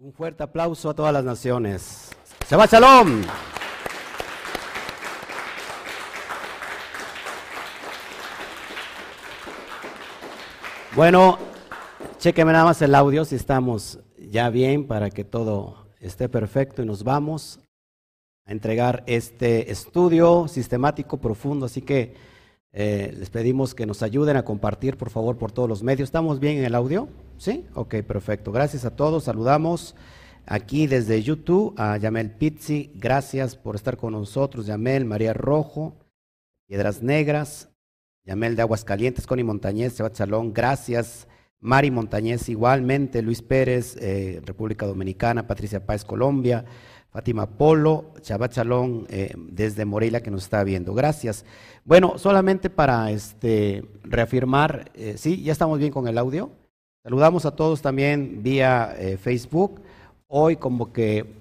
Un fuerte aplauso a todas las naciones. Shabbat Shalom. Bueno, chequeme nada más el audio si estamos ya bien para que todo esté perfecto y nos vamos a entregar este estudio sistemático profundo. Así que eh, les pedimos que nos ayuden a compartir, por favor, por todos los medios. ¿Estamos bien en el audio? ¿Sí? Ok, perfecto. Gracias a todos. Saludamos aquí desde YouTube a Yamel Pizzi. Gracias por estar con nosotros. Yamel, María Rojo, Piedras Negras, Yamel de Aguascalientes, Connie Montañez, Sebat Salón. Gracias. Mari Montañez igualmente, Luis Pérez, eh, República Dominicana, Patricia Páez, Colombia, Fátima Polo, Chabat Chalón, eh, desde Morelia que nos está viendo. Gracias. Bueno, solamente para este, reafirmar, eh, sí, ya estamos bien con el audio. Saludamos a todos también vía eh, Facebook. Hoy como que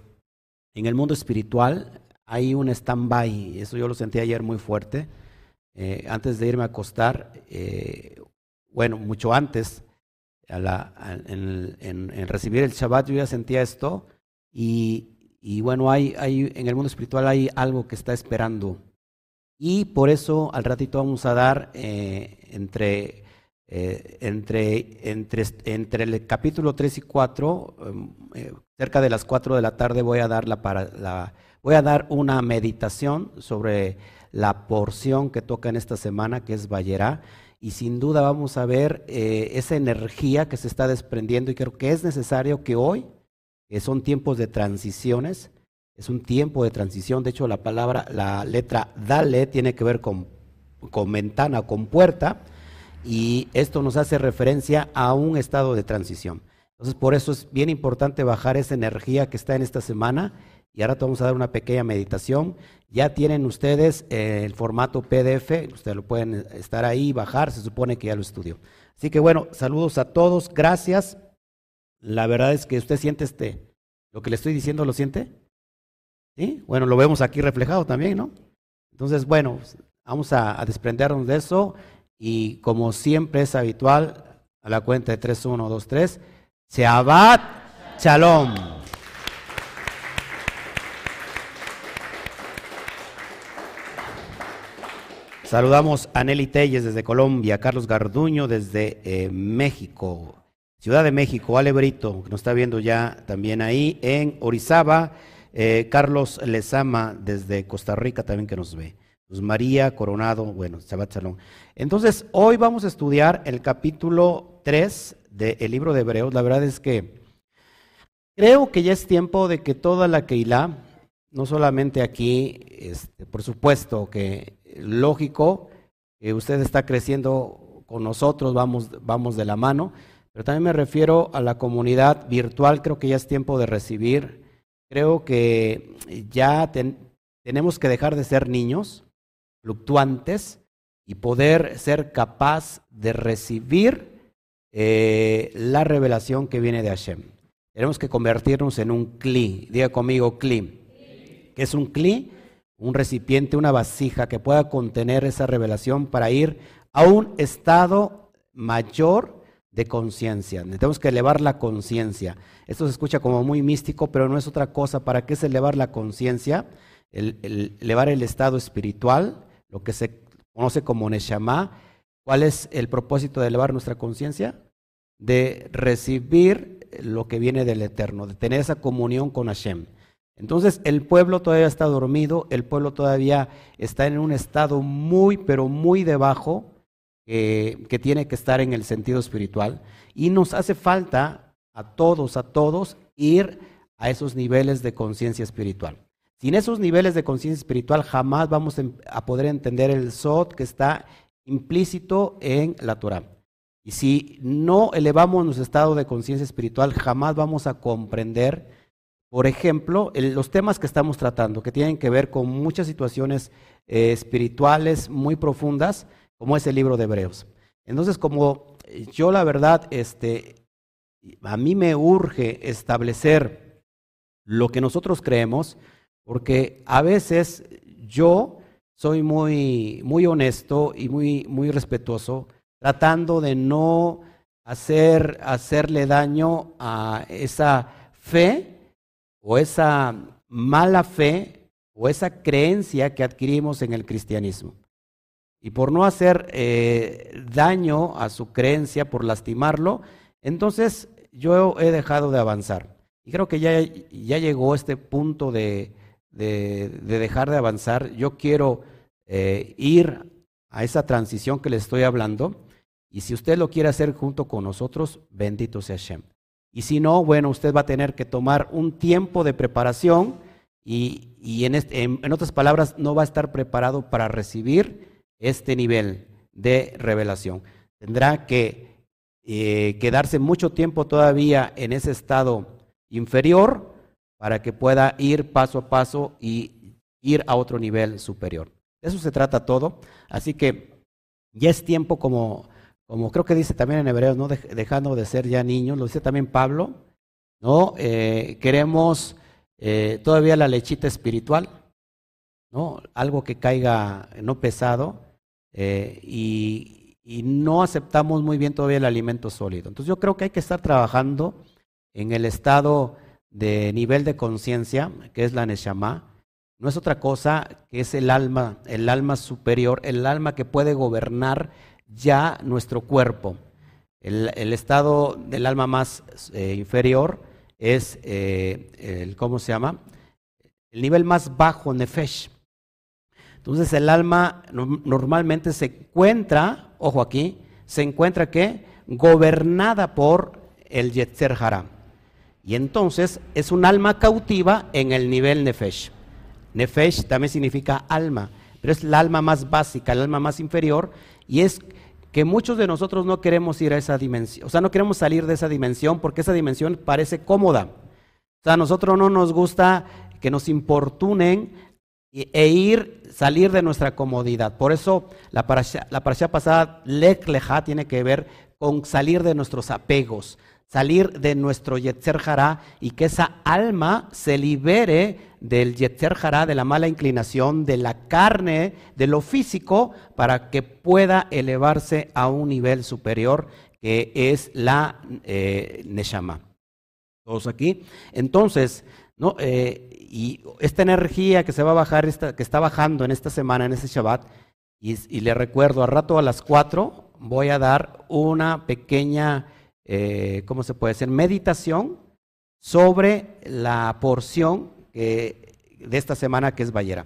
en el mundo espiritual hay un stand-by, eso yo lo sentí ayer muy fuerte. antes de irme a acostar, bueno, mucho antes, en, recibir el Shabbat yo ya sentía esto y, y bueno, hay, hay, en el mundo espiritual hay algo que está esperando. Y por eso al ratito vamos a dar eh, entre, eh, entre, entre, entre, el capítulo 3 y 4, em, eh, cerca de las 4 de la tarde voy a dar, para, la, voy a dar una meditación sobre la porción que toca en esta semana, que es Vallerá. Y sin duda vamos a ver esa energía que se está desprendiendo y creo que es necesario que hoy son tiempos de transiciones, es un tiempo de transición, de hecho la palabra, la letra dale tiene que ver con, con ventana, con puerta, y esto nos hace referencia a un estado de transición. Entonces, por eso es bien importante bajar esa energía que está en esta semana. Y ahora te vamos a dar una pequeña meditación. Ya tienen ustedes eh, el formato PDF, ustedes lo pueden estar ahí, bajar, se supone que ya lo estudió. Así que bueno, saludos a todos, gracias. La verdad es que usted siente este, lo que le estoy diciendo, ¿lo siente? ¿Sí? Bueno, lo vemos aquí reflejado también, ¿no? Entonces, bueno, vamos a, desprendernos de eso y como siempre es habitual, a la cuenta de 3, 1, 2, 3, Shabbat Shalom. Saludamos a Nelly Telles desde Colombia, Carlos Garduño desde eh, México, Ciudad de México, Ale Brito, que nos está viendo ya también ahí, en Orizaba, eh, Carlos Lezama desde Costa Rica también que nos ve. Luz María Coronado, bueno, Shabbat Salón. Entonces, hoy vamos a estudiar el capítulo 3 del libro de Hebreos. La verdad es que creo que ya es tiempo de que toda la Keilah, no solamente aquí, este, por supuesto que lógico, que usted está creciendo con nosotros, vamos, vamos de la mano, pero también me refiero a la comunidad virtual, creo que ya es tiempo de recibir. Creo que ya tenemos que dejar de ser niños fluctuantes y poder ser capaz de recibir eh, la revelación que viene de Hashem. Tenemos que convertirnos en un cli, diga conmigo cli. ¿Qué es un cli? Un recipiente, una vasija que pueda contener esa revelación para ir a un estado mayor de conciencia. Tenemos que elevar la conciencia. Esto se escucha como muy místico, pero no es otra cosa. ¿Para qué es elevar la conciencia? El, elevar el estado espiritual, lo que se conoce como Neshama. ¿Cuál es el propósito de elevar nuestra conciencia? De recibir lo que viene del Eterno, de tener esa comunión con Hashem. Entonces el pueblo todavía está dormido, el pueblo todavía está en un estado muy, pero muy debajo que tiene que estar en el sentido espiritual y nos hace falta a todos, a todos, ir a esos niveles de conciencia espiritual. Sin esos niveles de conciencia espiritual jamás vamos a poder entender el Sot que está implícito en la Torah. Y si no elevamos nuestro estado de conciencia espiritual, jamás vamos a comprender, por ejemplo, los temas que estamos tratando, que tienen que ver con muchas situaciones eh, espirituales muy profundas, como es el libro de Hebreos. Entonces, como yo la verdad, este, a mí me urge establecer lo que nosotros creemos, porque a veces yo soy muy, muy honesto y muy, muy respetuoso, tratando de no hacer, hacerle daño a esa fe o esa mala fe o esa creencia que adquirimos en el cristianismo. Y por no hacer eh, daño a su creencia, por lastimarlo, entonces yo he dejado de avanzar. Y creo que ya, ya llegó este punto de, de, dejar de avanzar. Yo quiero eh, ir a esa transición que le estoy hablando. Y si usted lo quiere hacer junto con nosotros, bendito sea Shem. Y si no, bueno, usted va a tener que tomar un tiempo de preparación y, y en, en, otras palabras, no va a estar preparado para recibir este nivel de revelación. Tendrá que eh, quedarse mucho tiempo todavía en ese estado inferior para que pueda ir paso a paso y ir a otro nivel superior. De eso se trata todo. Así que ya es tiempo como, como creo que dice también en Hebreos, ¿no? dejando de ser ya niños, lo dice también Pablo, ¿no? Eh, queremos eh, todavía la lechita espiritual, ¿no? Algo que caiga no pesado eh, y, no aceptamos muy bien todavía el alimento sólido. Entonces yo creo que hay que estar trabajando en el estado de nivel de conciencia, que es la Neshama, no es otra cosa que es el alma, el alma superior, el alma que puede gobernar ya nuestro cuerpo. El, estado del alma más eh, inferior es, eh, el, ¿cómo se llama? El nivel más bajo, Nefesh. Entonces el alma normalmente se encuentra, ojo aquí, se encuentra que gobernada por el Yetzer Hara. Y entonces es un alma cautiva en el nivel Nefesh. Nefesh también significa alma, pero es la alma más básica, el alma más inferior, y es que muchos de nosotros no queremos ir a esa dimensión, o sea, no queremos salir de esa dimensión porque esa dimensión parece cómoda. O sea, a nosotros no nos gusta que nos importunen e ir, salir de nuestra comodidad. Por eso la parasha, la pasada, Lech tiene que ver con salir de nuestros apegos, salir de nuestro Yetzer Hará y que esa alma se libere del Yetzer Hará, de la mala inclinación, de la carne, de lo físico, para que pueda elevarse a un nivel superior que es la eh, Neshama. Todos aquí. Entonces, ¿no? Eh, y esta energía que se va a bajar, que está bajando en esta semana, en este Shabbat, y, le recuerdo, a rato a las cuatro voy a dar una pequeña eh, ¿cómo se puede decir? Meditación sobre la porción de esta semana que es Ballera.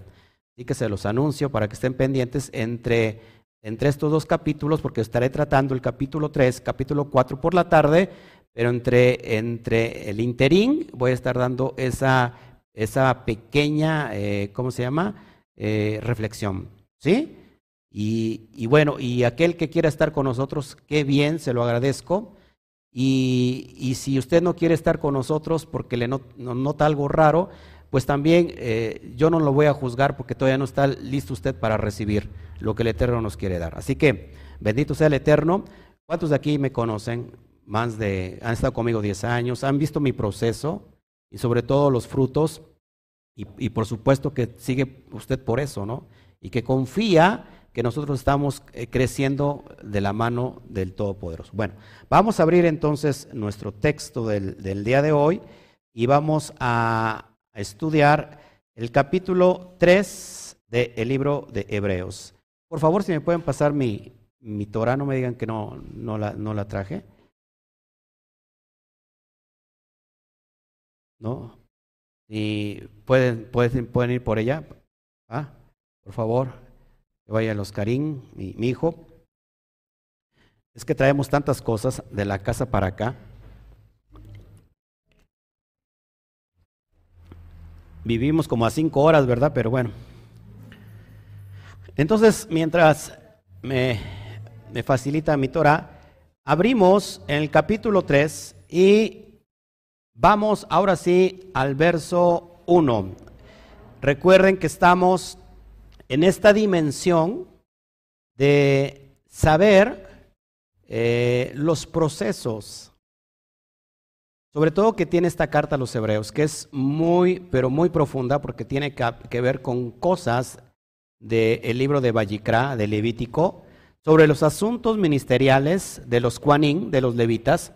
Así que se los anuncio para que estén pendientes entre, entre estos dos capítulos, porque estaré tratando el capítulo 3, capítulo 4 por la tarde, pero entre, entre el interín voy a estar dando esa, esa pequeña, eh, ¿cómo se llama? Eh, reflexión. ¿Sí? Y, y, bueno, y aquel que quiera estar con nosotros, qué bien, se lo agradezco. Y, si usted no quiere estar con nosotros porque le nota algo raro, pues también eh, yo no lo voy a juzgar porque todavía no está listo usted para recibir lo que el Eterno nos quiere dar. Así que, bendito sea el Eterno. ¿Cuántos de aquí me conocen? Más de, han estado conmigo 10 años, han visto mi proceso y sobre todo los frutos. Y, por supuesto que sigue usted por eso, ¿no? Y que confía que nosotros estamos eh, creciendo de la mano del Todopoderoso. Bueno, vamos a abrir entonces nuestro texto del, día de hoy y vamos a, estudiar el capítulo 3 del libro de Hebreos. Por favor, si me pueden pasar mi, mi Torah, no me digan que no, no, la, no la traje. ¿No? Y pueden, pueden, pueden ir por ella. ¿Ah? Por favor vaya los Oscarín, mi, mi hijo. Es que traemos tantas cosas de la casa para acá. Vivimos como a cinco horas, ¿verdad? Pero bueno. Entonces, mientras me, me facilita mi Torah, abrimos en el capítulo 3 y vamos ahora sí al verso 1. Recuerden que estamos en esta dimensión de saber eh, los procesos, sobre todo que tiene esta carta a los hebreos, que es muy, pero muy profunda porque tiene que, ver con cosas del libro de Vallicra, de Levítico, sobre los asuntos ministeriales de los Juanín, de los levitas,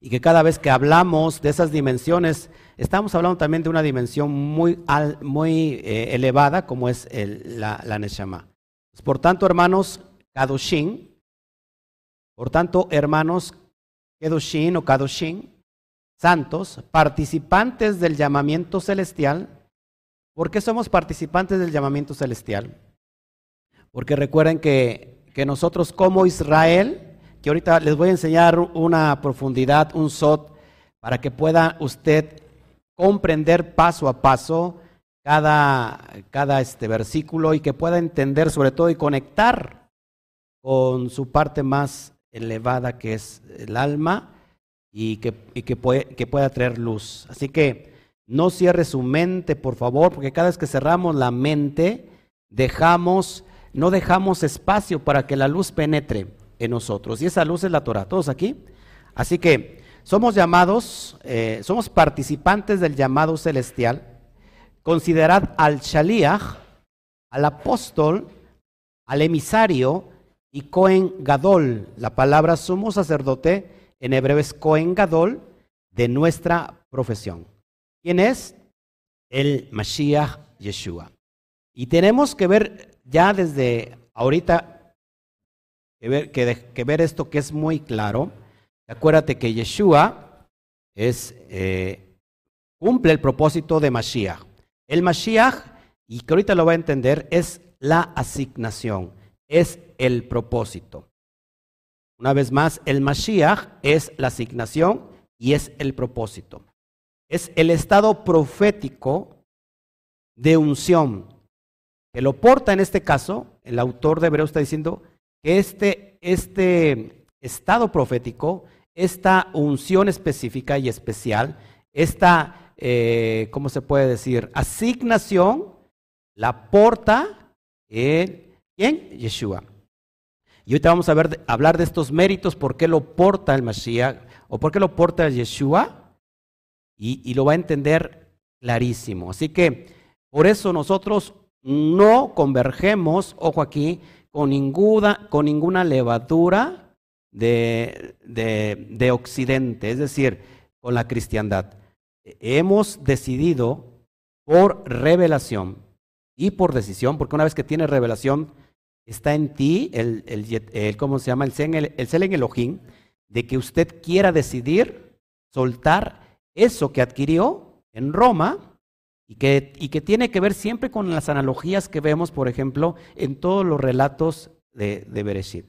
y que cada vez que hablamos de esas dimensiones, estamos hablando también de una dimensión muy, muy eh, elevada como es la, la Neshama. Por tanto, hermanos, Kadoshin, por tanto, hermanos, Kedoshin o Kadoshin, santos, participantes del llamamiento celestial. ¿Por qué somos participantes del llamamiento celestial? Porque recuerden que, que nosotros como Israel, que ahorita les voy a enseñar una profundidad, un sot, para que pueda usted comprender paso a paso cada, cada este versículo y que pueda entender sobre todo y conectar con su parte más elevada que es el alma y que, que, pueda traer luz. Así que no cierre su mente, por favor, porque cada vez que cerramos la mente, dejamos, no dejamos espacio para que la luz penetre en nosotros. Y esa luz es la Torah. ¿Todos aquí? Así que somos llamados, eh, somos participantes del llamado celestial. Considerad al Shaliach, al apóstol, al emisario y Cohen Gadol. La palabra sumo sacerdote en hebreo es Cohen Gadol de nuestra profesión. ¿Quién es? El Mashiach Yeshua. Y tenemos que ver ya desde ahorita, que ver, que, ver esto que es muy claro. Acuérdate que Yeshua es, eh, cumple el propósito de Mashiach. El Mashiach, y que ahorita lo va a entender, es la asignación, es el propósito. Una vez más, el Mashiach es la asignación y es el propósito. Es el estado profético de unción que lo porta en este caso, el autor de Hebreos está diciendo este, este estado profético, esta unción específica y especial, esta, eh, ¿cómo se puede decir? Asignación, la porta en, ¿quién? Yeshua. Y ahorita vamos a ver, hablar de estos méritos, por qué lo porta el Mashiach o por qué lo porta Yeshua, y, y lo va a entender clarísimo. Así que por eso nosotros no convergemos, ojo aquí, con ninguna, con ninguna levadura de, de, de Occidente, es decir, con la cristiandad. Hemos decidido por revelación y por decisión, porque una vez que tiene revelación, está en ti, el, el, ¿cómo se llama? El, el, el en Elohim, de que usted quiera decidir soltar eso que adquirió en Roma y que, y que tiene que ver siempre con las analogías que vemos, por ejemplo, en todos los relatos de, de Bereshit.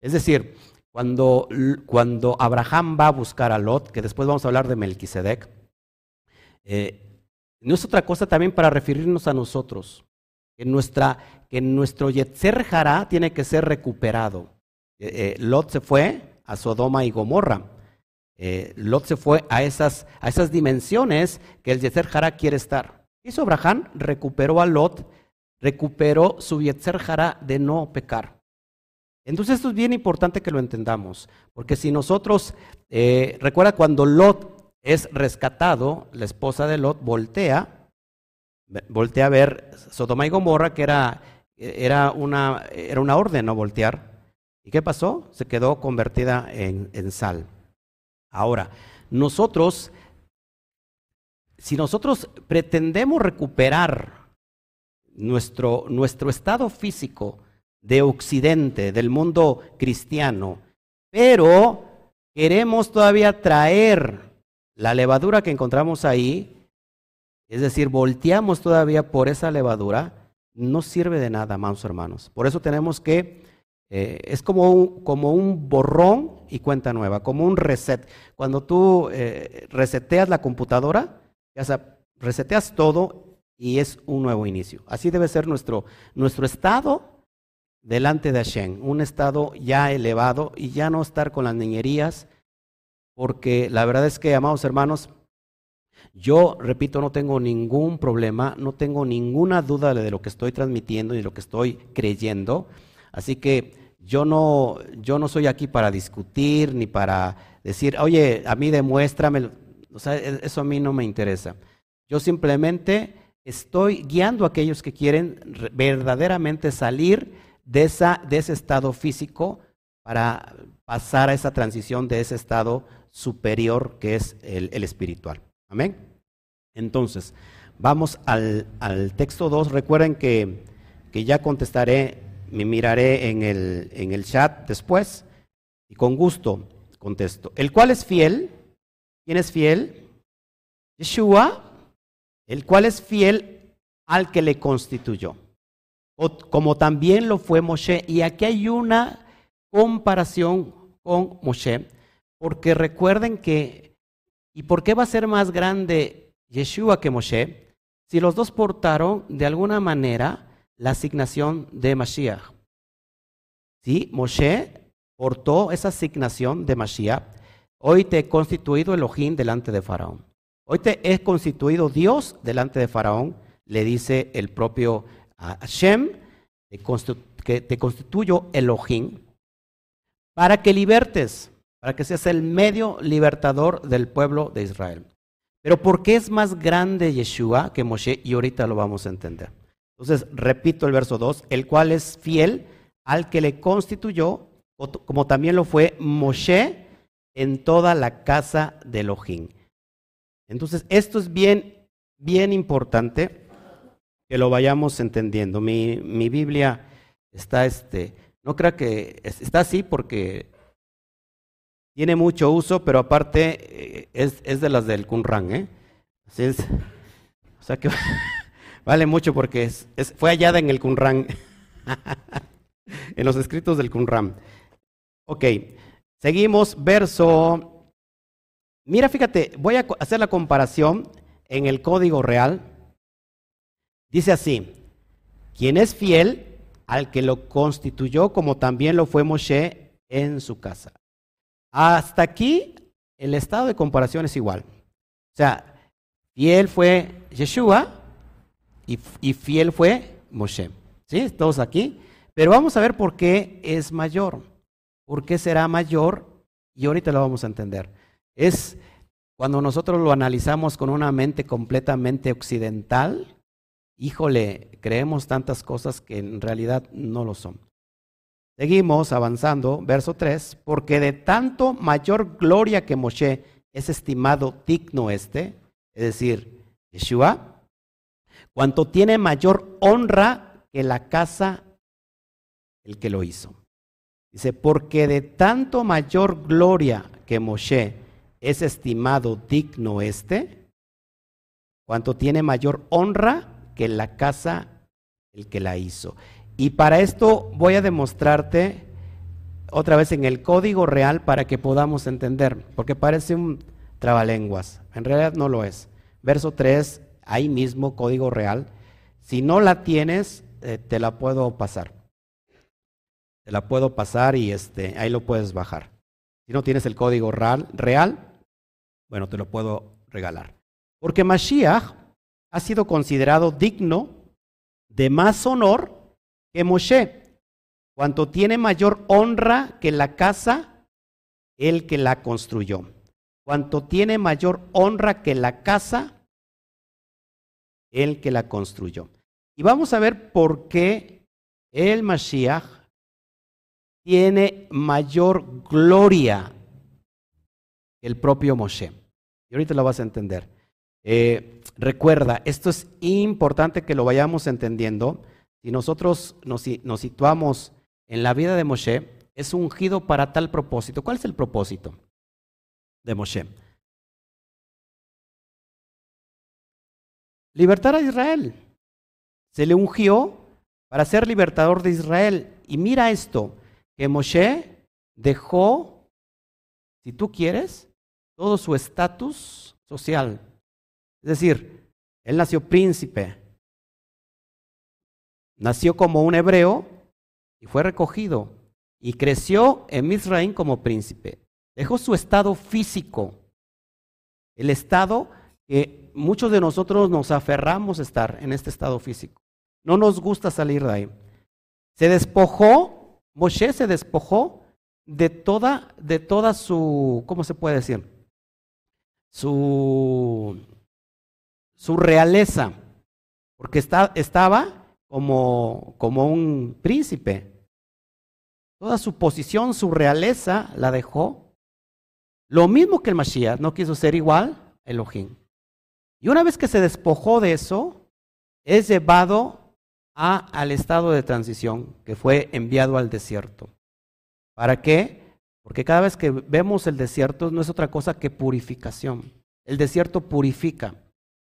Es decir, cuando, cuando, Abraham va a buscar a Lot, que después vamos a hablar de Melquisedec, eh, no es otra cosa también para referirnos a nosotros, que nuestra que nuestro Yetzer Hará tiene que ser recuperado. Eh, eh, Lot se fue a Sodoma y Gomorra. Lot se fue a esas, a esas dimensiones que el Yetzer Hará quiere estar. Hizo Abraham, recuperó a Lot, recuperó su Yetzer Hará de no pecar. Entonces esto es bien importante que lo entendamos, porque si nosotros, recuerda cuando Lot es rescatado, la esposa de Lot voltea, voltea a ver Sodoma y Gomorra, que era era una, era una orden no voltear. ¿Y qué pasó? Se quedó convertida en sal. Ahora, nosotros, si nosotros pretendemos recuperar nuestro, nuestro estado físico de Occidente, del mundo cristiano, pero queremos todavía traer la levadura que encontramos ahí, es decir, volteamos todavía por esa levadura, no sirve de nada, amados hermanos. Por eso tenemos que, eh, es como un, como un borrón y cuenta nueva, como un reset. Cuando tú eh, reseteas la computadora, ya sea, reseteas todo y es un nuevo inicio. Así debe ser nuestro, nuestro estado delante de Hashem, un estado ya elevado y ya no estar con las niñerías, porque la verdad es que, amados hermanos, yo, repito, no tengo ningún problema, no tengo ninguna duda de lo que estoy transmitiendo y de lo que estoy creyendo. Así que yo no, yo no soy aquí para discutir ni para decir, oye, a mí demuéstrame. E, eso a mí no me interesa. Yo simplemente estoy guiando a aquellos que quieren verdaderamente salir de, esa, de ese estado físico para pasar a esa transición de ese estado superior que es el, espiritual. Amén. Entonces, vamos al, texto 2. Recuerden que, que, ya contestaré, me miraré en el, en el chat después y con gusto contesto. El cual es fiel. ¿Quién es fiel? Yeshua, el cual es fiel al que le constituyó, como también lo fue Moshe. Y aquí hay una comparación con Moshe, porque recuerden que, ¿y por qué va a ser más grande Yeshua que Moshe? Si los dos portaron de alguna manera la asignación de Mashiach. ¿Sí? Moshe portó esa asignación de Mashiach. Hoy te he constituido Elohim delante de Faraón. Hoy te he constituido Dios delante de Faraón, le dice el propio Hashem, que te constituyo Elohim, para que libertes, para que seas el medio libertador del pueblo de Israel. Pero ¿por qué es más grande Yeshua que Moshe? Y ahorita lo vamos a entender. Entonces, repito el verso 2, el cual es fiel al que le constituyó, como también lo fue Moshe en toda la casa de Elohim. Entonces, esto es bien, bien importante que lo vayamos entendiendo. Mi, mi Biblia está, este, no creo que está así porque tiene mucho uso, pero aparte eh, es, es de las del Qumran, ¿eh? Así es. O sea que vale mucho porque es, fue hallada en el Qumran, en los escritos del Qumran. Ok, seguimos, verso Mira, fíjate, voy a hacer la comparación en el código real. Dice así, quien es fiel al que lo constituyó como también lo fue Moshe en su casa. Hasta aquí el estado de comparación es igual. O sea, fiel fue Yeshua y, fiel fue Moshe. ¿Sí? Todos aquí. Pero vamos a ver por qué es mayor. ¿Por qué será mayor? Y ahorita lo vamos a entender. Es cuando nosotros lo analizamos con una mente completamente occidental, híjole, creemos tantas cosas que en realidad no lo son. Seguimos avanzando, verso 3, porque de tanto mayor gloria que Moshe es estimado digno este, es decir, Yeshua, cuanto tiene mayor honra que la casa el que lo hizo. Dice, porque de tanto mayor gloria que Moshe es estimado digno este, cuanto tiene mayor honra que la casa el que la hizo. Y para esto voy a demostrarte otra vez en el código real para que podamos entender, porque parece un trabalenguas, en realidad no lo es. Verso 3, ahí mismo, código real. Si no la tienes, eh, te la puedo pasar. Te la puedo pasar y este, ahí lo puedes bajar. Si no tienes el código real, bueno, te lo puedo regalar. Porque Mashiach ha sido considerado digno de más honor que Moshe, cuanto tiene mayor honra que la casa, el que la construyó. Cuanto tiene mayor honra que la casa, el que la construyó. Y vamos a ver por qué el Mashiach tiene mayor gloria que el propio Moshe. Y ahorita lo vas a entender. Eh, recuerda, esto es importante que lo vayamos entendiendo. Si nosotros nos, nos situamos en la vida de Moshe, es ungido para tal propósito. ¿Cuál es el propósito de Moshe? Libertar a Israel. Se le ungió para ser libertador de Israel. Y mira esto, que Moshe dejó, si tú quieres, todo su estatus social. Es decir, él nació príncipe, nació como un hebreo y fue recogido y creció en Misraim como príncipe. Dejó su estado físico, el estado que muchos de nosotros nos aferramos a estar en este estado físico. No nos gusta salir de ahí. Se despojó, Moshe se despojó de toda, de toda su, ¿cómo se puede decir? su, su realeza, porque estaba como, como un príncipe. toda su posición, su realeza la dejó. Lo mismo que el Mashiach, no quiso ser igual Elohim. Y una vez que se despojó de eso, es llevado a, al estado de transición, que fue enviado al desierto. ¿Para qué? Porque cada vez que vemos el desierto no es otra cosa que purificación. El desierto purifica.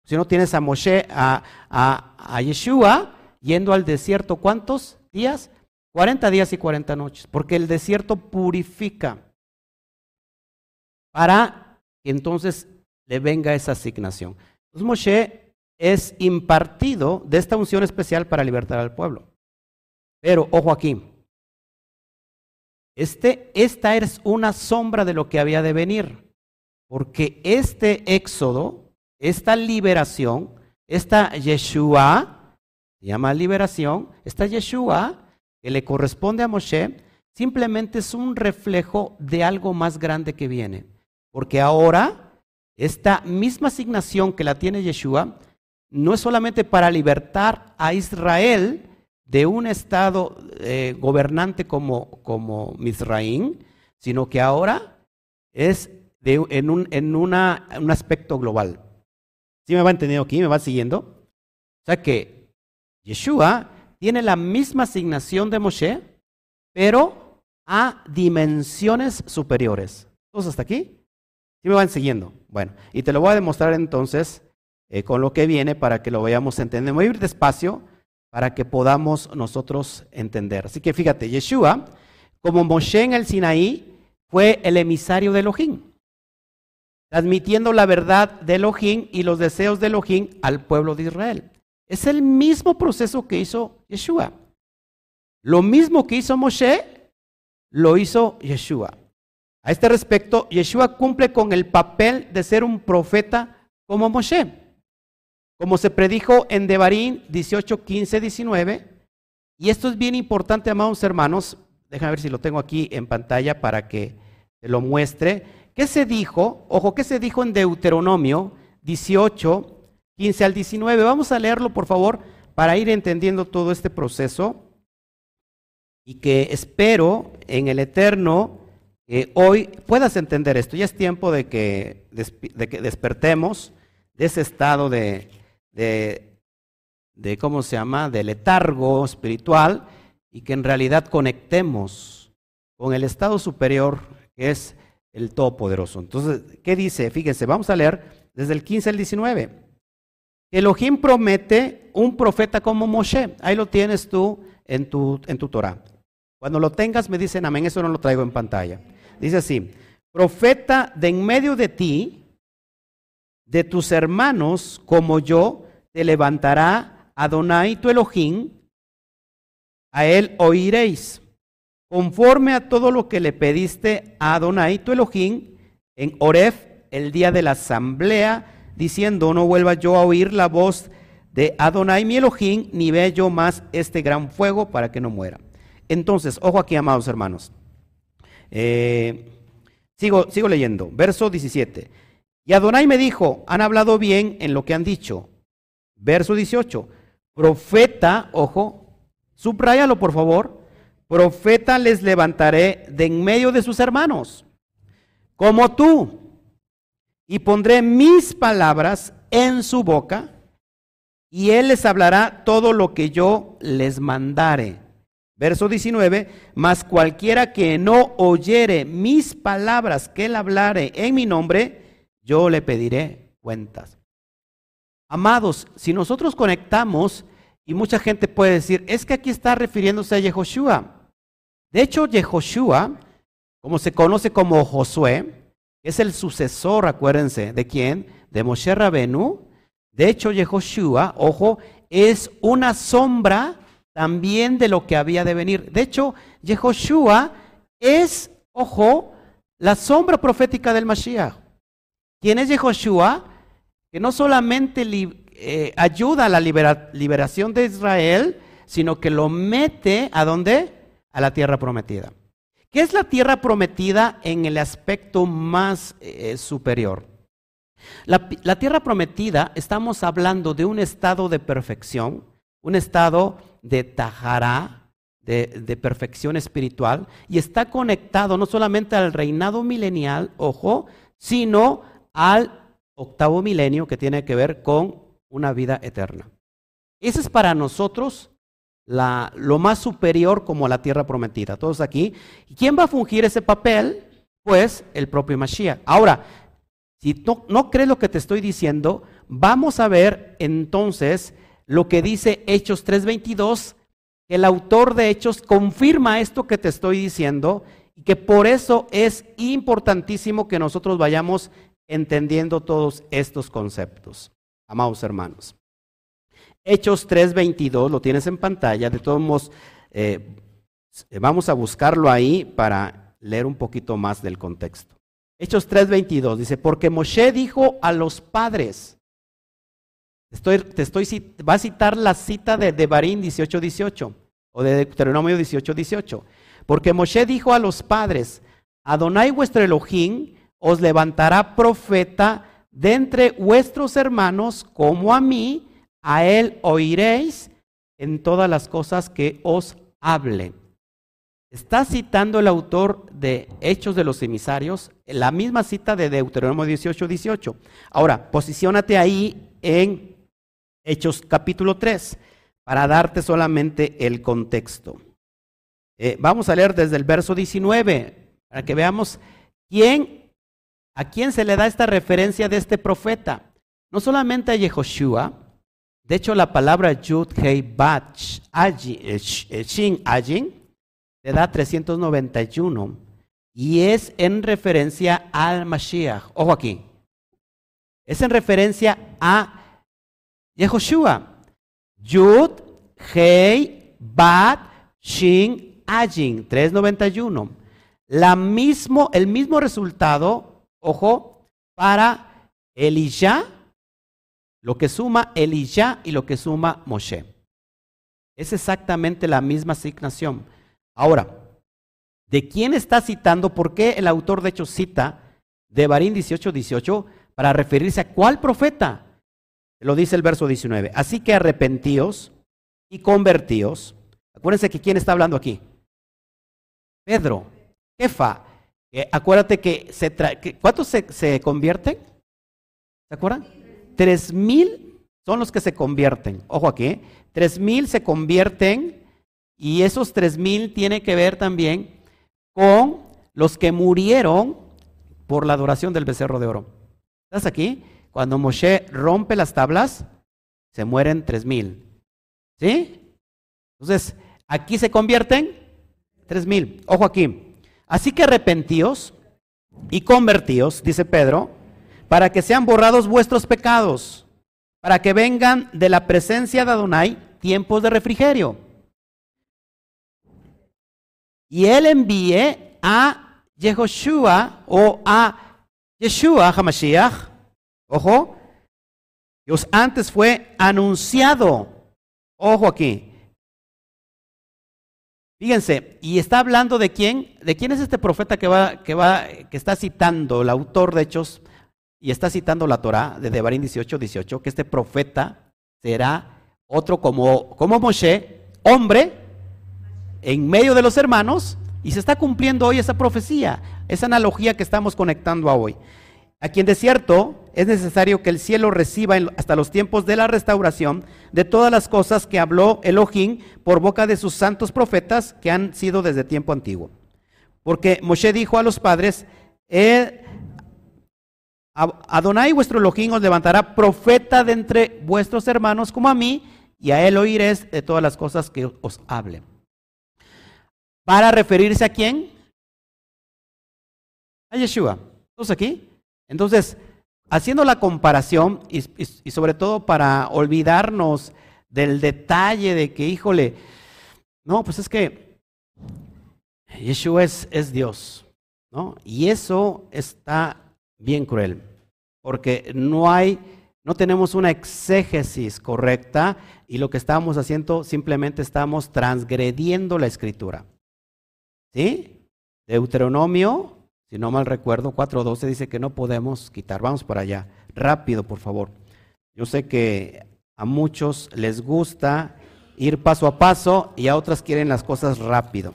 Si no tienes a Moshe, a, a, Yeshua, yendo al desierto, ¿cuántos días? 40 días y 40 noches, porque el desierto purifica para que entonces le venga esa asignación. Entonces Moshe es impartido de esta unción especial para libertar al pueblo. Pero, ojo aquí, este, esta es una sombra de lo que había de venir, porque este éxodo, esta liberación, esta Yeshua, se llama liberación, esta Yeshua que le corresponde a Moshe, simplemente es un reflejo de algo más grande que viene. Porque ahora, esta misma asignación que la tiene Yeshua, no es solamente para libertar a Israel de un estado eh, gobernante como, como Misraín, sino que ahora es de, en, un, en una, un aspecto global. ¿Sí me va entendiendo aquí? ¿Me va siguiendo? O sea que Yeshua tiene la misma asignación de Moshe, pero a dimensiones superiores. ¿Todos hasta aquí? ¿Sí me van siguiendo? Bueno, y te lo voy a demostrar entonces eh, con lo que viene para que lo vayamos entendiendo. Voy a ir despacio para que podamos nosotros entender. Así que fíjate, Yeshua, como Moshe en el Sinaí, fue el emisario de Elohim, transmitiendo la verdad de Elohim y los deseos de Elohim al pueblo de Israel. Es el mismo proceso que hizo Yeshua. Lo mismo que hizo Moshe, lo hizo Yeshua. A este respecto, Yeshua cumple con el papel de ser un profeta como Moshe. Como se predijo en Devarim 18, 15, 19. Y esto es bien importante, amados hermanos. Déjame ver si lo tengo aquí en pantalla para que te lo muestre. ¿Qué se dijo? Ojo, ¿qué se dijo en Deuteronomio 18, 15 al 19. Vamos a leerlo, por favor, para ir entendiendo todo este proceso y que espero en el Eterno que hoy puedas entender esto. Ya es tiempo de que, despertemos de ese estado de, de, de, ¿cómo se llama?, de letargo espiritual y que en realidad conectemos con el estado superior que es el Todopoderoso. Entonces, ¿qué dice? Fíjense, vamos a leer desde el 15 al 19. Elohim promete un profeta como Moshe. Ahí lo tienes tú en tu, en tu Torah. Cuando lo tengas me dicen amén, eso no lo traigo en pantalla. Dice así, profeta de en medio de ti, de tus hermanos como yo, te levantará Adonai tu Elohim, a él oiréis, conforme a todo lo que le pediste a Adonai tu Elohim en Oref el día de la asamblea diciendo, no vuelva yo a oír la voz de Adonai mi Elohim, ni ve yo más este gran fuego para que no muera. Entonces, ojo aquí, amados hermanos. Eh, sigo, sigo leyendo, verso 17. Y Adonai me dijo, han hablado bien en lo que han dicho. Verso 18, profeta, ojo, subrayalo por favor, profeta les levantaré de en medio de sus hermanos, como tú, y pondré mis palabras en su boca, y él les hablará todo lo que yo les mandare. Verso 19, mas cualquiera que no oyere mis palabras que él hablare en mi nombre, yo le pediré cuentas. Amados, si nosotros conectamos, y mucha gente puede decir, es que aquí está refiriéndose a Yehoshua. De hecho, Yehoshua, como se conoce como Josué, es el sucesor, acuérdense, ¿de quién? De Moshe Rabenu. De hecho, Yehoshua, ojo, es una sombra también de lo que había de venir. De hecho, Yehoshua es, ojo, la sombra profética del Mashiach. ¿Quién es Yehoshua? Que no solamente eh, ayuda a la liberación de Israel, sino que lo mete a dónde? A la tierra prometida. ¿Qué es la tierra prometida en el aspecto más eh, superior? La, tierra prometida, estamos hablando de un estado de perfección, un estado de tajará, de, perfección espiritual y está conectado no solamente al reinado milenial, ojo, sino al octavo milenio que tiene que ver con una vida eterna. Ese es para nosotros lo más superior como la tierra prometida. Todos aquí. ¿Y quién va a fungir ese papel? Pues el propio Mashiach. Ahora, si no, no crees lo que te estoy diciendo, vamos a ver entonces lo que dice Hechos 3:22 el autor de Hechos confirma esto que te estoy diciendo y que por eso es importantísimo que nosotros vayamos entendiendo todos estos conceptos, amados hermanos. Hechos 3:22, lo tienes en pantalla, de todos modos, eh, vamos a buscarlo ahí para leer un poquito más del contexto. Hechos 3:22 dice, porque Moshe dijo a los padres, Estoy, te estoy, va a citar la cita de Devarim 18:18 o de Deuteronomio 18:18. Porque Moshe dijo a los padres, Adonai vuestro Elohim os levantará profeta de entre vuestros hermanos como a mí, a él oiréis en todas las cosas que os hable. Está citando el autor de Hechos de los Emisarios, la misma cita de Deuteronomio 18, 18. Ahora, posiciónate ahí en Hechos capítulo 3, para darte solamente el contexto. Eh, vamos a leer desde el verso 19, para que veamos quién, a quién se le da esta referencia de este profeta. No solamente a Yehoshua, de hecho la palabra Yud Hei Bat eh, eh, Shin Ajin le da 391 y es en referencia al Mashiach. Ojo aquí. Es en referencia a Yehoshua. Yud, Hei, Bat, Shin, Ajin, 391. La mismo, el mismo resultado, ojo, para Elisha, lo que suma Elisha y lo que suma Moshe. Es exactamente la misma asignación. Ahora, ¿de quién está citando? ¿Por qué el autor de hecho cita de Barín 18, 18 para referirse a cuál profeta? Lo dice el verso 19. Así que arrepentíos y convertíos. Acuérdense que quién está hablando aquí. Pedro, Acuérdate que ¿cuántos se, se convierten? ¿Se acuerdan? Tres mil son los que se convierten. Ojo aquí, ¿eh? tres mil se convierten y esos tres mil tiene que ver también con los que murieron por la adoración del becerro de oro. ¿Estás aquí? Cuando Moshe rompe las tablas, se mueren tres mil. ¿Sí? Entonces, aquí se convierten tres mil. Ojo aquí. Así que arrepentíos y convertíos, dice Pedro, para que sean borrados vuestros pecados, para que vengan de la presencia de Adonai tiempos de refrigerio. Y él envíe a Yehoshua o a Yeshua Hamashiach Ojo, Dios antes fue anunciado. Ojo aquí. Fíjense, y está hablando de quién, de quién es este profeta que va, que va, que está citando, el autor de Hechos, y está citando la Torah de Devarim 18, 18, que este profeta será otro como, como Moshe, hombre, en medio de los hermanos, y se está cumpliendo hoy esa profecía, esa analogía que estamos conectando a hoy a quien de cierto es necesario que el cielo reciba hasta los tiempos de la restauración de todas las cosas que habló Elohim por boca de sus santos profetas que han sido desde tiempo antiguo. Porque Moshe dijo a los padres, Adonai vuestro Elohim os levantará profeta de entre vuestros hermanos como a mí, y a él oiréis de todas las cosas que os hable. Para referirse a quién? A Yeshua. ¿Todos aquí? Entonces, haciendo la comparación y, sobre todo para olvidarnos del detalle de que, híjole, no, pues es que Yeshua es, es Dios, ¿no? Y eso está bien cruel, porque no hay, no tenemos una exégesis correcta y lo que estamos haciendo simplemente estamos transgrediendo la escritura. ¿Sí? Deuteronomio si no mal recuerdo, 4.12 dice que no podemos quitar. Vamos para allá. Rápido, por favor. Yo sé que a muchos les gusta ir paso a paso y a otras quieren las cosas rápido.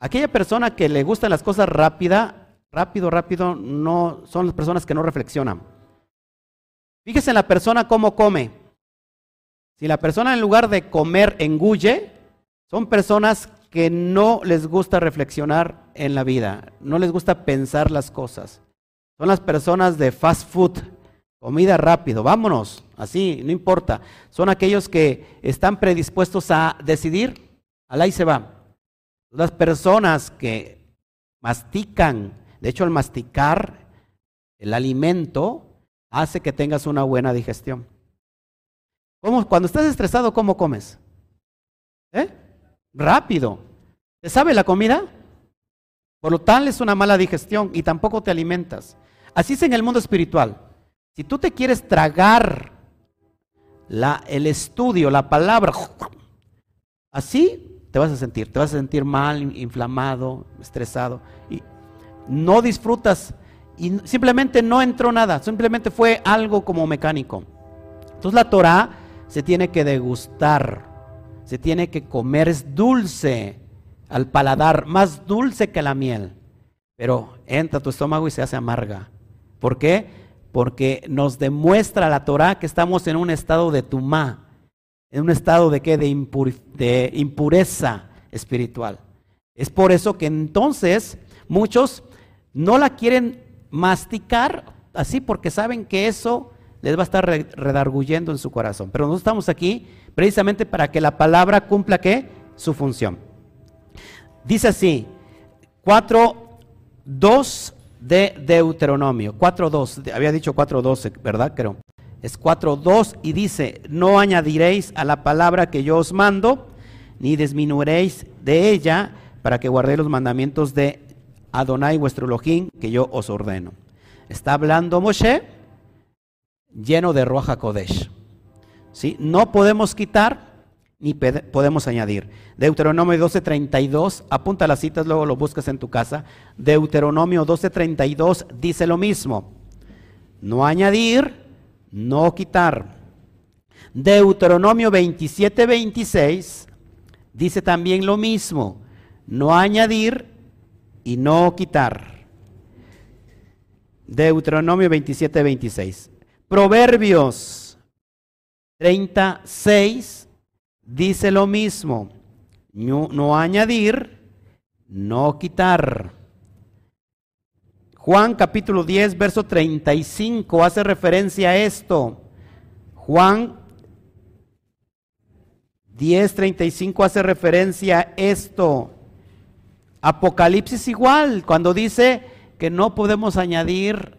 Aquella persona que le gustan las cosas rápida, rápido, rápido, no son las personas que no reflexionan. Fíjese en la persona cómo come. Si la persona en lugar de comer engulle, son personas que no les gusta reflexionar en la vida, no les gusta pensar las cosas. Son las personas de fast food, comida rápido, vámonos, así, no importa. Son aquellos que están predispuestos a decidir, al ahí se va. Las personas que mastican, de hecho el masticar el alimento hace que tengas una buena digestión. ¿Cómo, cuando estás estresado, ¿cómo comes? ¿Eh? Rápido. ¿Te sabe la comida? Por lo tal es una mala digestión y tampoco te alimentas. Así es en el mundo espiritual. Si tú te quieres tragar la, el estudio, la palabra, así te vas a sentir. Te vas a sentir mal, inflamado, estresado. Y no disfrutas. Y simplemente no entró nada. Simplemente fue algo como mecánico. Entonces la Torah se tiene que degustar. Se tiene que comer. Es dulce al paladar, más dulce que la miel, pero entra a tu estómago y se hace amarga. ¿Por qué? Porque nos demuestra la Torah que estamos en un estado de tumá, en un estado de qué? De, de impureza espiritual. Es por eso que entonces muchos no la quieren masticar así porque saben que eso les va a estar redarguyendo en su corazón. Pero nosotros estamos aquí precisamente para que la palabra cumpla qué? Su función. Dice así, 4.2 de Deuteronomio, 4.2, había dicho 4.12, ¿verdad? Creo. Es 4.2 y dice, no añadiréis a la palabra que yo os mando, ni disminuiréis de ella, para que guardéis los mandamientos de Adonai vuestro Elohim, que yo os ordeno. Está hablando Moshe lleno de Roja Kodesh. ¿Sí? No podemos quitar ni podemos añadir. Deuteronomio 12:32, apunta las citas, luego lo buscas en tu casa. Deuteronomio 12:32 dice lo mismo. No añadir, no quitar. Deuteronomio 27:26 dice también lo mismo. No añadir y no quitar. Deuteronomio 27:26. Proverbios 36 dice lo mismo, no, añadir, no quitar. Juan capítulo 10, verso 35 hace referencia a esto. Juan 10, 35 hace referencia a esto. Apocalipsis igual, cuando dice que no podemos añadir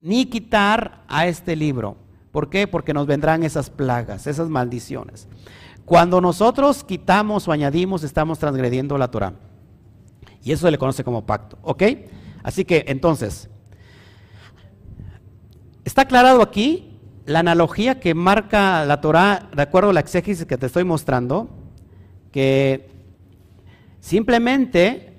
ni quitar a este libro. ¿Por qué? Porque nos vendrán esas plagas, esas maldiciones. Cuando nosotros quitamos o añadimos, estamos transgrediendo la Torah. Y eso se le conoce como pacto, ¿ok? Así que entonces, está aclarado aquí la analogía que marca la Torah, de acuerdo a la exégesis que te estoy mostrando, que simplemente,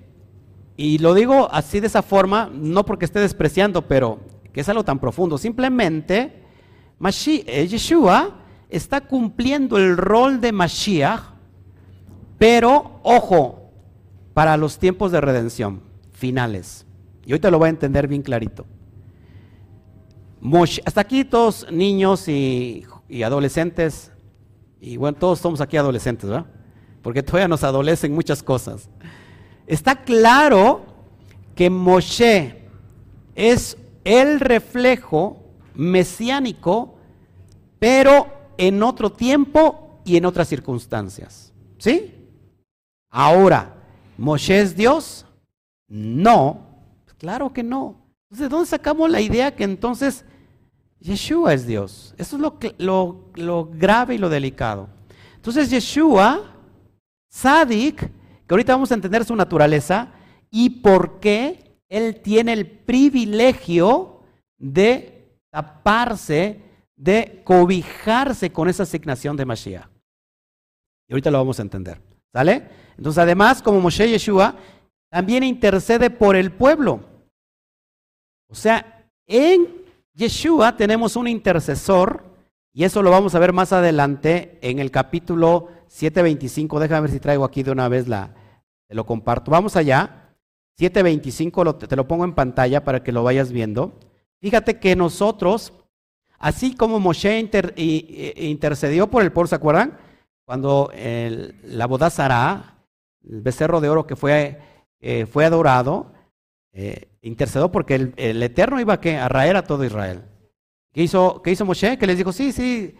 y lo digo así de esa forma, no porque esté despreciando, pero que es algo tan profundo, simplemente, eh, Yeshua está cumpliendo el rol de Mashiach, pero ojo, para los tiempos de redención finales. Y ahorita lo voy a entender bien clarito. hasta aquí todos niños y, adolescentes, y bueno, todos somos aquí adolescentes, ¿verdad? Porque todavía nos adolecen muchas cosas. Está claro que Moshe es el reflejo mesiánico, pero en otro tiempo y en otras circunstancias. ¿Sí? Ahora, ¿Moshe es Dios? No, claro que no. Entonces, ¿de dónde sacamos la idea que entonces Yeshua es Dios? Eso es lo, lo, lo grave y lo delicado. Entonces, Yeshua, Sadik, que ahorita vamos a entender su naturaleza y por qué él tiene el privilegio de taparse de cobijarse con esa asignación de Mashiach. Y ahorita lo vamos a entender. ¿Sale? Entonces, además, como Moshe Yeshua, también intercede por el pueblo. O sea, en Yeshua tenemos un intercesor Y eso lo vamos a ver más adelante en el capítulo 7.25. Déjame ver si traigo aquí de una vez la, te lo comparto. Vamos allá. 7.25, te lo pongo en pantalla para que lo vayas viendo. Fíjate que nosotros, así como Moshe intercedió por el pueblo, ¿se acuerdan? Cuando la boda Sará, el becerro de oro que fue, eh, fue adorado, eh, intercedió porque el, Eterno iba a, a raer a todo Israel. ¿Qué hizo, ¿Qué hizo Moshe? Que les dijo, sí, sí,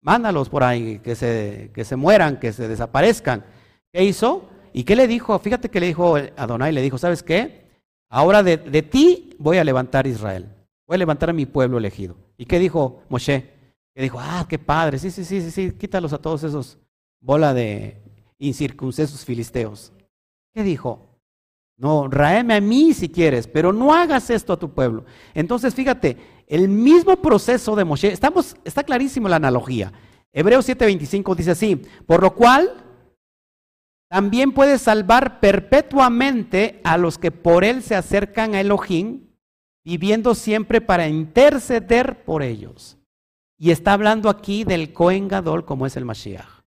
mándalos por ahí, que se, que se mueran, que se desaparezcan. ¿Qué hizo? ¿Y qué le dijo? Fíjate que le dijo Adonai, le dijo, ¿sabes qué? Ahora de, de ti voy a levantar Israel, voy a levantar a mi pueblo elegido. ¿Y qué dijo Moshe? Que dijo, ah, qué padre, sí, sí, sí, sí, sí, quítalos a todos esos bola de incircuncisos filisteos. ¿Qué dijo? No, raeme a mí si quieres, pero no hagas esto a tu pueblo. Entonces, fíjate, el mismo proceso de Moshe, estamos, está clarísimo la analogía. Hebreos 7:25 dice así, por lo cual también puede salvar perpetuamente a los que por él se acercan a Elohim, viviendo siempre para interceder por ellos. Y está hablando aquí del Cohen Gadol como es el Mashiach.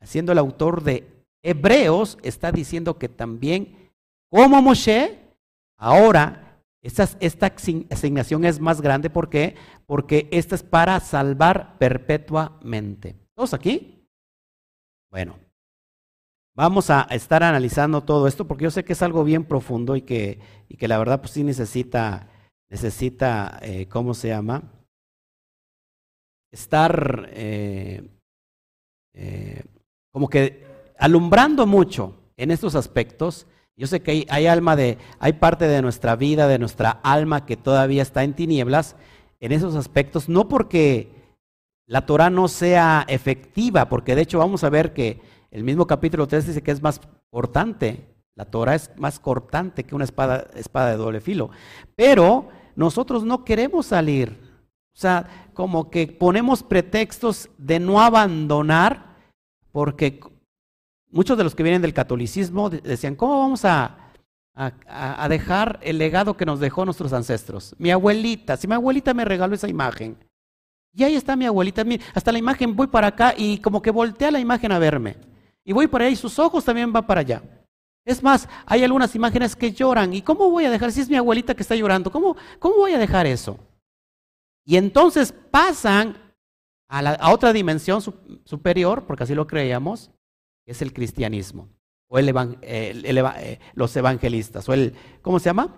Siendo el autor de Hebreos, está diciendo que también como Moshe, ahora esta, esta asignación es más grande. ¿Por qué? Porque esta es para salvar perpetuamente. ¿Todos aquí? Bueno, vamos a estar analizando todo esto porque yo sé que es algo bien profundo y que, y que la verdad pues sí necesita, necesita eh, ¿cómo se llama? Estar eh, eh, como que alumbrando mucho en estos aspectos yo sé que hay, alma de, hay parte de nuestra vida, de nuestra alma que todavía está en tinieblas en esos aspectos, no porque la Torah no sea efectiva, porque de hecho vamos a ver que el mismo capítulo 3 dice que es más cortante, la Torah es más cortante que una espada, espada de doble filo, pero nosotros no queremos salir, o sea, como que ponemos pretextos de no abandonar, porque Muchos de los que vienen del catolicismo decían, ¿cómo vamos a, dejar el legado que nos dejó nuestros ancestros? Mi abuelita, si mi abuelita me regaló esa imagen, y ahí está mi abuelita, hasta la imagen voy para acá y como que voltea la imagen a verme. Y voy para allá y sus ojos también van para allá. Es más, hay algunas imágenes que lloran. ¿Y cómo voy a dejar? Si es mi abuelita que está llorando, ¿cómo, cómo voy a dejar eso? Y entonces pasan a, la, otra dimensión superior, porque así lo creíamos, es el cristianismo, o el, eh, los evangelistas, o el, ¿cómo se llama?